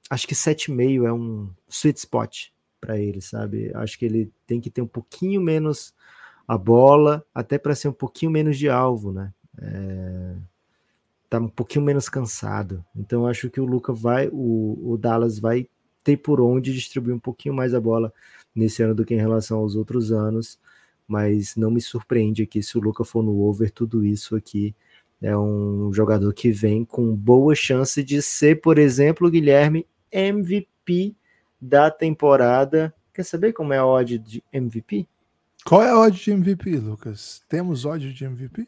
acho que 7,5 é um sweet spot para ele, sabe? Acho que ele tem que ter um pouquinho menos a bola, até para ser um pouquinho menos de alvo, né? É, tá um pouquinho menos cansado. Então acho que o Luca vai, o, o Dallas vai ter por onde distribuir um pouquinho mais a bola nesse ano do que em relação aos outros anos, mas não me surpreende aqui se o Luca for no over tudo isso aqui. É um jogador que vem com boa chance de ser, por exemplo, Guilherme, MVP da temporada. Quer saber como é a odd de MVP? Qual é a odd de MVP, Lucas? Temos odd de MVP?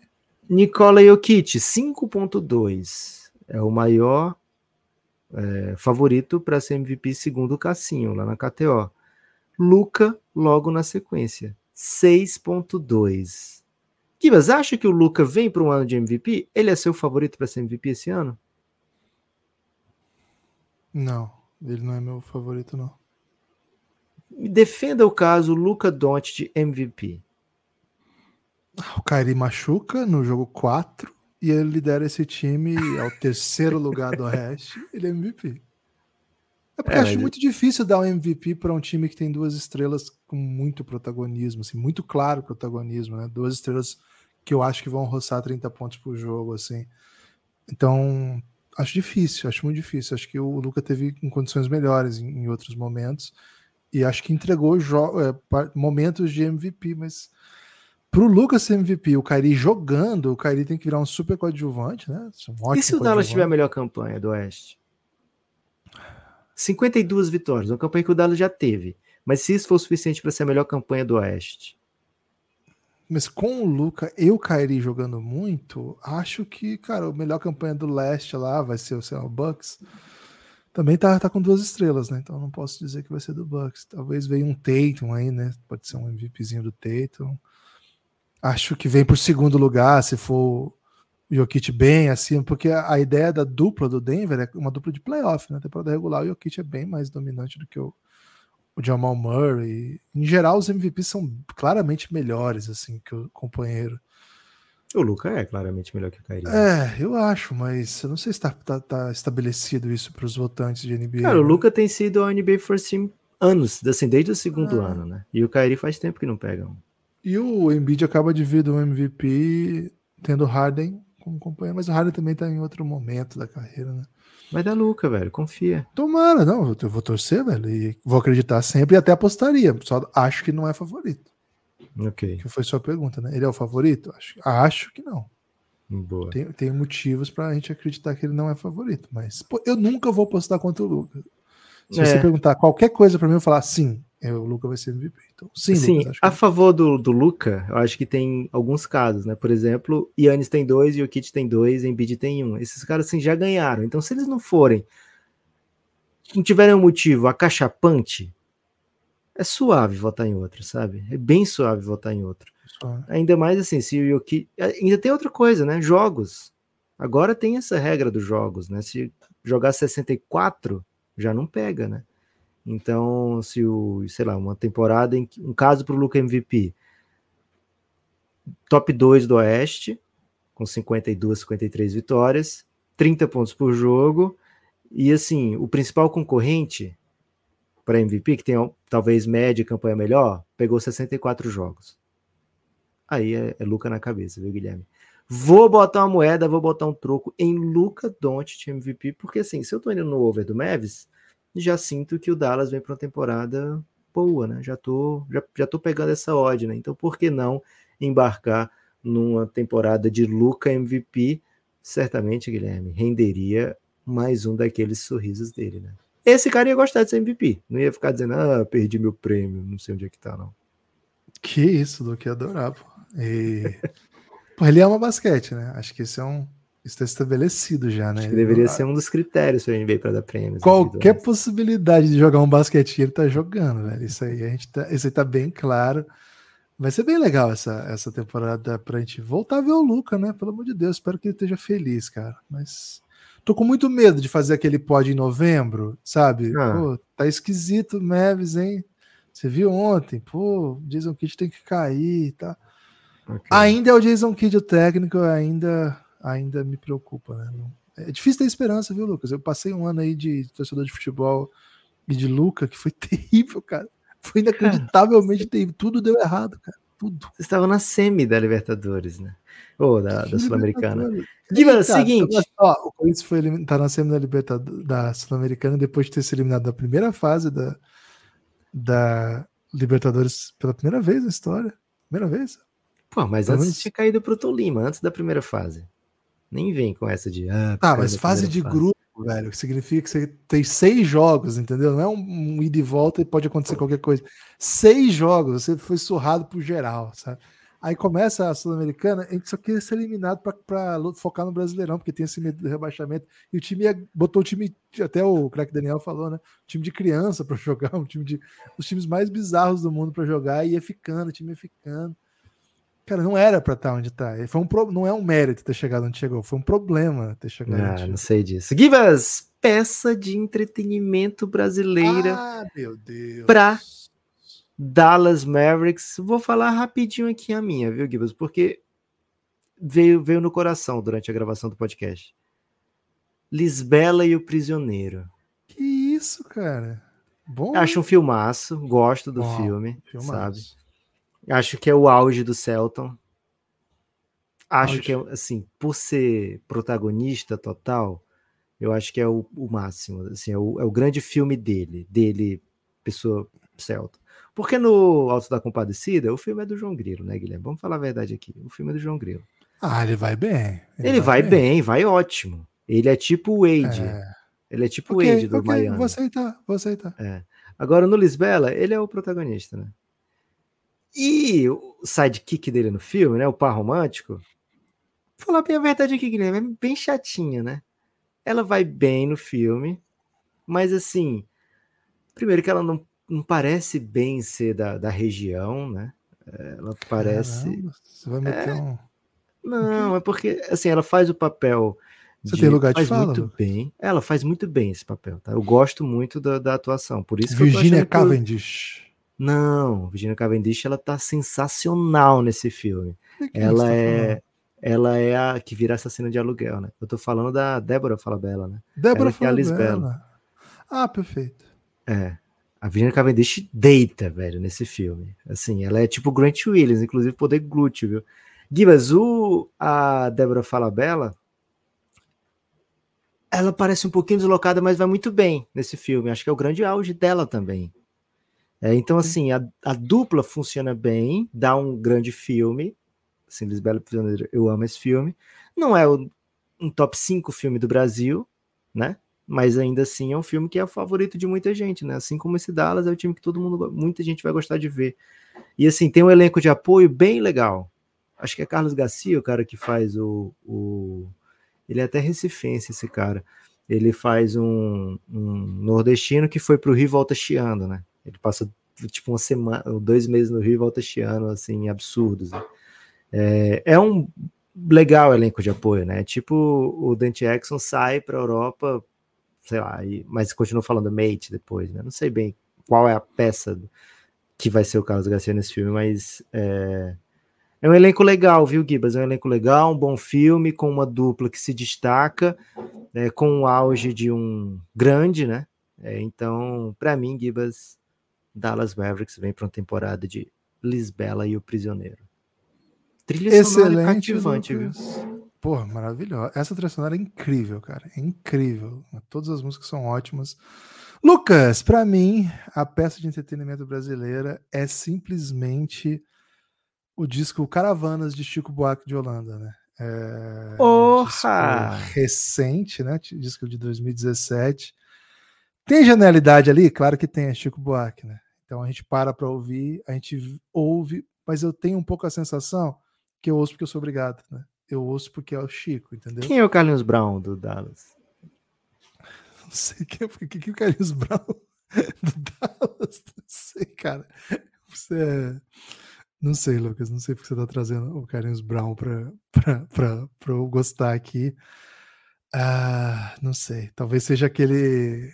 Nikola Jokic, 5.2. É o maior é, favorito para ser MVP segundo o Cassinho, lá na KTO. Luca, logo na sequência, 6.2. Kivas, acha que o Luca vem para um ano de MVP? Ele é seu favorito para ser MVP esse ano? Não, ele não é meu favorito, não. Me defenda o caso Luca Doncic de MVP. O Kairi machuca no jogo 4 e ele lidera esse time ao terceiro lugar do Oeste. Ele é MVP. É porque é, acho muito difícil dar um MVP para um time que tem duas estrelas com muito protagonismo, assim, muito claro protagonismo, né? Duas estrelas que eu acho que vão roçar 30 pontos por jogo, assim. Então, acho difícil, acho muito difícil. Acho que o Luca teve em condições melhores em, em outros momentos e acho que entregou é, momentos de MVP, mas pro Lucas ser MVP, o Kairi jogando, o Kairi tem que virar um super coadjuvante, né? Um e se o Dallas tiver a melhor campanha do Oeste? 52 vitórias, uma campanha que o Dallas já teve. Mas se isso for suficiente para ser a melhor campanha do Oeste? Mas com o Luca e o Kairi jogando muito, acho que, cara, a melhor campanha do Leste lá vai ser o Bucks. Também tá, tá com duas estrelas, né? Então não posso dizer que vai ser do Bucks. Talvez venha um Tatum aí, né? Pode ser um MVPzinho do Tatum. Acho que vem por segundo lugar, se for Jokic bem acima, porque a, ideia da dupla do Denver é uma dupla de playoff, né? Temporada regular, o Jokic é bem mais dominante do que o, o Jamal Murray. Em geral, os MVPs são claramente melhores, assim, que o companheiro. O Luca é claramente melhor que o Kyrie. É, eu acho, mas eu não sei se está tá, tá estabelecido isso para os votantes de NBA. Cara, né? o Luca tem sido a NBA First Team anos, assim, desde o segundo ah. ano, né? E o Kyrie faz tempo que não pega um. E o Embiid acaba de vir do MVP tendo Harden como companheiro, mas o Harden também tá em outro momento da carreira, né? Vai dar Luca, velho, confia. Tomara, não, eu vou torcer, velho, e vou acreditar sempre e até apostaria, só acho que não é favorito. Ok. Que foi sua pergunta, né? Ele é o favorito? Acho, acho que não. Boa. Tem, tem motivos pra gente acreditar que ele não é favorito, mas pô, eu nunca vou apostar contra o Lucas. Se É. você perguntar qualquer coisa pra mim, eu falar sim, é, o Lucas vai ser MVP. Então, sim, Sim, Lucas, acho que a favor do, do Luca, eu acho que tem alguns casos, né? Por exemplo, Yannis tem dois, Jokic tem dois, Embiid tem um. Esses caras assim já ganharam. Então, se eles não forem, não tiverem um motivo acachapante, é suave votar em outro, sabe? É bem suave votar em outro. só- Ainda mais assim, se o Jokic. Ainda tem outra coisa, né? Jogos. Agora tem essa regra dos jogos, né? Se jogar 64, já não pega, né? Então, se o, sei lá, uma temporada em um caso para o Luca MVP, top 2 do Oeste, com 52, 53 vitórias, 30 pontos por jogo, e assim, o principal concorrente para MVP, que tem talvez média e campanha melhor, pegou 64 jogos. Aí é, é Luca na cabeça, viu, Guilherme? Vou botar uma moeda, vou botar um troco em Luca Doncic MVP, porque assim, se eu tô indo no over do Mavis, já sinto que o Dallas vem para uma temporada boa, né? Já tô, já, já tô pegando essa odd, né? Então por que não embarcar numa temporada de Luca MVP? Certamente, Guilherme, renderia mais um daqueles sorrisos dele, né? Esse cara ia gostar de ser MVP, não ia ficar dizendo, ah, perdi meu prêmio, não sei onde é que tá, não. Que isso, do que adorar, pô. E... ele ama basquete, né? Acho que esse é um. Isso está estabelecido já, né? Acho que deveria Ele- ser um dos critérios para NBA para dar prêmios. Qualquer individuais. possibilidade de jogar um basquetinho, ele tá jogando, velho. Isso aí, a gente tá, isso aí tá bem claro. Vai ser bem legal essa, essa temporada pra gente voltar a ver o Luca, né? Pelo amor de Deus, espero que ele esteja feliz, cara. Mas tô com muito medo de fazer aquele pod em novembro, sabe? Ah. Pô, tá esquisito o Mavis, hein? Você viu ontem? Pô, o Jason Kidd tem que cair e tá. Ok. Ainda é o Jason Kidd o técnico, ainda, ainda me preocupa, né? Não- É difícil ter esperança, viu, Lucas? Eu passei um ano aí de torcedor de futebol e de Luca, que foi terrível, cara. Foi inacreditavelmente terrível. Tudo deu errado, cara. Tudo. Você estava na semi da Libertadores, né? Ou da, da Sul-Americana. Guilherme, seguinte. ó, o Corinthians foi elimin- tá na semi da Libertadores da Sul-Americana depois de ter sido eliminado da primeira fase da, da Libertadores pela primeira vez na história. Primeira vez? Pô, mas Pelo antes menos- tinha caído pro Tolima, antes da primeira fase. Nem vem com essa de. Ah, Tá, mas fase de primeira grupo, velho, que significa que você tem seis jogos, entendeu? Não é um, um ida e volta e pode acontecer qualquer coisa. Seis jogos, você foi surrado por geral, sabe? Aí começa a Sul-Americana, a gente só queria ser eliminado para focar no Brasileirão, porque tem esse medo do rebaixamento. E o time ia- botou o time, até o craque Daniel falou, né? time de criança para jogar, um time de os times mais bizarros do mundo para jogar, e ia ficando, o time ia ficando. Cara, não era para estar onde tá. Foi um pro- não é um mérito ter chegado onde chegou, foi um problema ter chegado onde Ah, chegou. não sei disso. Givas, peça de entretenimento brasileira Ah, meu Deus. pra Dallas Mavericks. Vou falar rapidinho aqui a minha, viu, Givas? Porque veio, veio no coração durante a gravação do podcast. Lisbela e o Prisioneiro. Que isso, cara? Bom. Acho um filmaço, gosto do Bom, filme, filmaço. sabe? Acho que é o auge do Celton. Acho Auge. que é, assim, por ser protagonista total, eu acho que é o, o máximo. Assim, é o, é o grande filme dele, dele, pessoa Celton. Porque no Alto da Compadecida, o filme é do João Grilo, né, Guilherme? Vamos falar a verdade aqui. O filme é do João Grilo. Ah, ele vai bem. Ele, vai, bem. vai ótimo. Ele é tipo o Wade. É. Ele é tipo o Ok, Wade do ok, Miami. Vou aceitar, vou aceitar. Agora, no Lisbela, ele é o protagonista, né? E o sidekick dele no filme, né? O par romântico. Falar bem a verdade aqui, Guilherme, é bem chatinha, né? Ela vai bem no filme, mas assim, primeiro que ela não, não parece bem ser da, da região, né? Ela parece. Caramba, você vai meter um. Não, é porque assim, ela faz o papel. Você tem lugar de faz fala, muito bem. Ela faz muito bem esse papel, tá? Eu gosto muito da, da atuação. Por isso que eu Virginia achando que Cavendish. Não, Virginia Cavendish ela tá sensacional nesse filme. Ela tá é, ela é a que vira assassina de aluguel, né? Eu tô falando da Débora Falabella, né? Débora é. Falabella. Ah, perfeito. É. A Virginia Cavendish deita, velho, nesse filme. Assim, ela é tipo Grant Williams, inclusive poder glúteo, viu? Gibas, o, a Débora Falabella, ela parece um pouquinho deslocada, mas vai muito bem nesse filme. Acho que é o grande auge dela também. É, então, assim, a, a, dupla funciona bem, dá um grande filme. Assim, Lisbela Prisioneiro, eu amo esse filme. Não é o, um top 5 filme do Brasil, né? Mas ainda assim é um filme que é o favorito de muita gente, né? Assim como esse Dallas é o time que todo mundo, muita gente vai gostar de ver. E assim, tem um elenco de apoio bem legal. Acho que é Carlos Garcia, o cara que faz o. o... Ele é até recifense, esse cara. Ele faz um, um nordestino que foi para o Rio volta chiando, né? Ele passa tipo uma semana, dois meses no Rio e volta chiando, assim, absurdos. Né? É, é um legal elenco de apoio, né? Tipo o Dante Jackson sai para a Europa, sei lá, e, mas continua falando mate depois, né? Não sei bem qual é a peça que vai ser o Carlos Garcia nesse filme, mas é, é um elenco legal, viu, Gibas? É um elenco legal, um bom filme, com uma dupla que se destaca, é, com o auge de um grande, né? É, então, para mim, Gibas, Dallas Mavericks vem para uma temporada de Lisbela e o Prisioneiro. Trilha Excelente, cativante, viu? Porra, maravilhosa. Essa trilha sonora é incrível, cara. É incrível. Todas as músicas são ótimas. Lucas, para mim, a peça de entretenimento brasileira é simplesmente o disco Caravanas de Chico Buarque de Holanda, né? É Porra! Um recente, né? Disco de 2017. Tem genialidade ali? Claro que tem, é Chico Buarque, né? Então a gente para para ouvir, a gente ouve, mas eu tenho um pouco a sensação que eu ouço porque eu sou obrigado, né? Eu ouço porque é o Chico, entendeu? Quem é o Carlinhos Brown do Dallas? Não sei quem é, porque que o Carlinhos Brown do Dallas, não sei, cara. Você é... Não sei, Lucas, não sei porque você tá trazendo o Carlinhos Brown para para eu gostar aqui. Ah, não sei, talvez seja aquele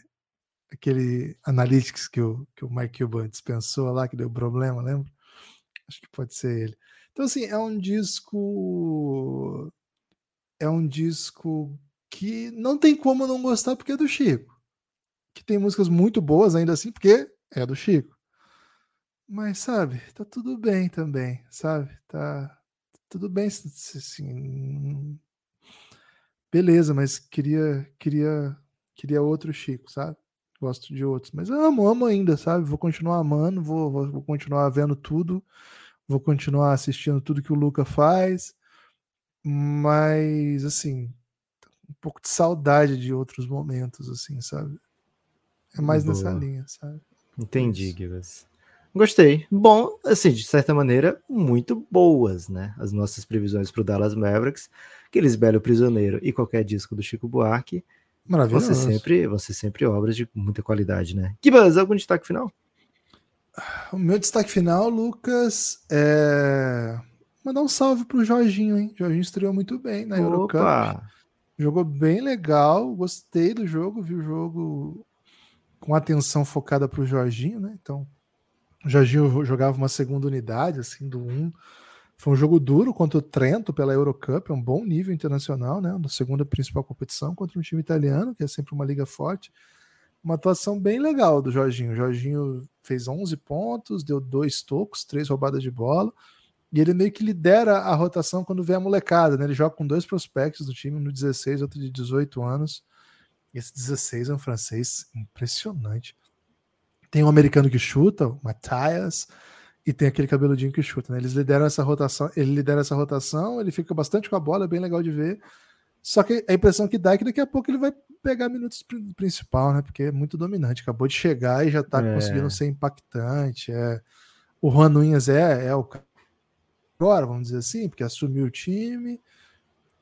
aquele analytics que o, que o Mike Cuban dispensou lá, que deu problema, lembra? Acho que pode ser ele. Então, assim, é um disco. É um disco que não tem como não gostar porque é do Chico. Que tem músicas muito boas ainda assim, porque é do Chico. Mas, sabe, tá tudo bem também, sabe? Tá tudo bem, assim. Beleza, mas queria, queria, queria outro Chico, sabe? Gosto de outros, mas amo, amo ainda, sabe? Vou continuar amando, vou, vou, vou continuar vendo tudo, vou continuar assistindo tudo que o Luca faz, mas assim, um pouco de saudade de outros momentos, assim, sabe? É mais Boa. nessa linha, sabe? Entendi, Givas. Gostei. Bom, assim, de certa maneira, muito boas, né? As nossas previsões para o Dallas Mavericks, aqueles Belo Prisioneiro e qualquer disco do Chico Buarque. Maravilhoso. Você sempre, você sempre obras de muita qualidade, né? Gibas, algum destaque final? O meu destaque final, Lucas, é mandar um salve pro Jorginho, hein? Jorginho estreou muito bem na Opa. Eurocup. Jogou bem legal, gostei do jogo, vi o jogo com atenção focada pro Jorginho, né? Então, o Jorginho jogava uma segunda unidade, assim, do 1. Foi um jogo duro contra o Trento pela Eurocup, é um bom nível internacional, né? Na segunda principal competição contra um time italiano, que é sempre uma liga forte uma atuação bem legal do Jorginho. O Jorginho fez 11 pontos, deu dois tocos, três roubadas de bola, e ele meio que lidera a rotação quando vem a molecada, né? Ele joga com dois prospectos do time, no 16, outro de 18 anos. Esse 16 é um francês impressionante. Tem um americano que chuta, o Matthias, e tem aquele cabeludinho que chuta, né? Eles lideram essa rotação, ele lidera essa rotação, ele fica bastante com a bola, é bem legal de ver. Só que a impressão que dá é que daqui a pouco ele vai pegar minutos principal, né? Porque é muito dominante. Acabou de chegar e já tá é. conseguindo ser impactante. É... O Juan Nunes é, é o agora, vamos dizer assim, porque assumiu o time.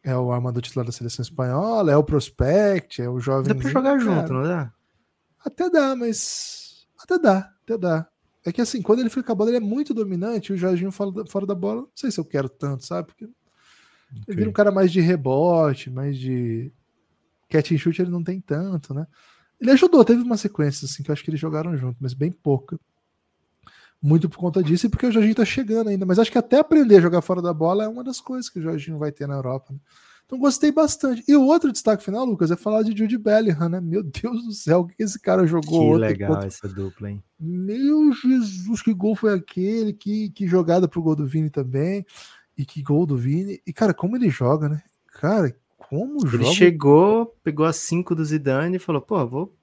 É o armador titular da seleção espanhola, é o prospect, é o jovem. Dá pra jogar cara. junto, não dá? Até dá, mas. Até dá, até dá. É que assim, quando ele fica com a bola, ele é muito dominante. O Jorginho fora da, fora da bola, não sei se eu quero tanto, sabe? Porque Okay. Ele vira um cara mais de rebote, mais de catch and shoot, ele não tem tanto, né? Ele ajudou, teve uma sequência assim que eu acho que eles jogaram junto, mas bem pouca. Muito por conta disso e porque o Jorginho tá chegando ainda. Mas acho que até aprender a jogar fora da bola é uma das coisas que o Jorginho vai ter na Europa. Né? Então gostei bastante. E o outro destaque final, Lucas, é falar de Jude Bellingham, né? Meu Deus do céu, o que esse cara jogou? Que legal essa dupla, hein? Meu Jesus, que gol foi aquele? Que, que jogada pro gol do Vini também. E que gol do Vini. E, cara, como ele joga, né? Cara, como Ele joga. chegou, pegou a 5 do Zidane e falou: pô, vou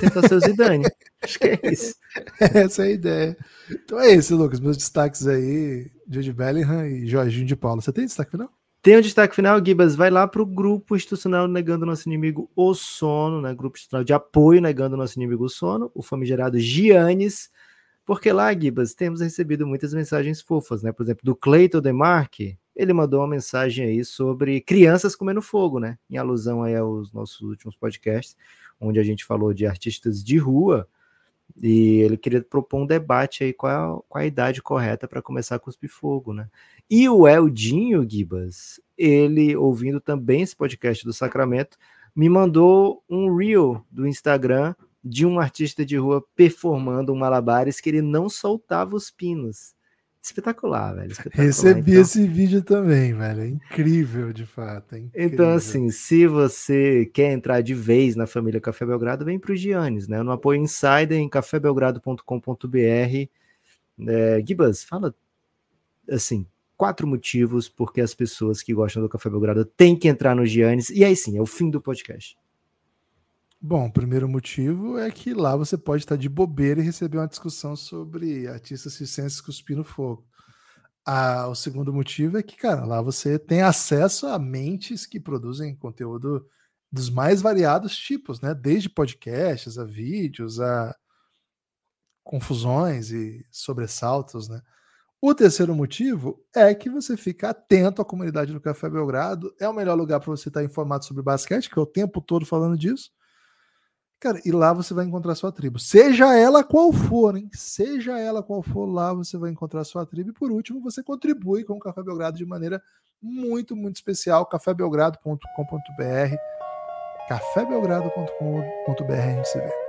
tentar ser o Zidane. Acho que é isso. Essa é a ideia. Então é esse, Lucas. Meus destaques aí: Jude Bellingham e Jorginho de Paula. Você tem destaque final? Tem um destaque final, Gibas. Vai lá para o grupo institucional Negando Nosso Inimigo o Sono, né? Grupo institucional de apoio Negando Nosso Inimigo o Sono, o famigerado Giannis. Porque lá, Gibas, temos recebido muitas mensagens fofas, né? Por exemplo, do Cleiton Demarque, ele mandou uma mensagem aí sobre crianças comendo fogo, né? Em alusão aí aos nossos últimos podcasts, onde a gente falou de artistas de rua. E ele queria propor um debate aí qual qual a idade correta para começar a cuspir fogo, né? E o Eldinho Gibas, ele ouvindo também esse podcast do Sacramento, me mandou um reel do Instagram de um artista de rua performando um malabares que ele não soltava os pinos. Espetacular, velho. Espetacular. Recebi então... esse vídeo também, velho. É incrível, de fato. É então, assim, se você quer entrar de vez na família Café Belgrado, vem para o Giannis, né? No apoio Insider em cafébelgrado.com.br. É, Gibas, fala assim, quatro motivos porque as pessoas que gostam do Café Belgrado têm que entrar no Giannis. E aí sim, é o fim do podcast. Bom, o primeiro motivo é que lá você pode estar de bobeira e receber uma discussão sobre artistas circenses cuspindo fogo. Ah, o segundo motivo é que, cara, lá você tem acesso a mentes que produzem conteúdo dos mais variados tipos, né? Desde podcasts, a vídeos, a confusões e sobressaltos, né? O terceiro motivo é que você fica atento à comunidade do Café Belgrado. É o melhor lugar para você estar informado sobre basquete, que é o tempo todo falando disso. Cara, e lá você vai encontrar sua tribo. Seja ela qual for, hein? Seja ela qual for, lá você vai encontrar sua tribo. E por último, você contribui com o Café Belgrado de maneira muito, muito especial. cafébelgrado.com.br cafébelgrado.com.br a gente se vê.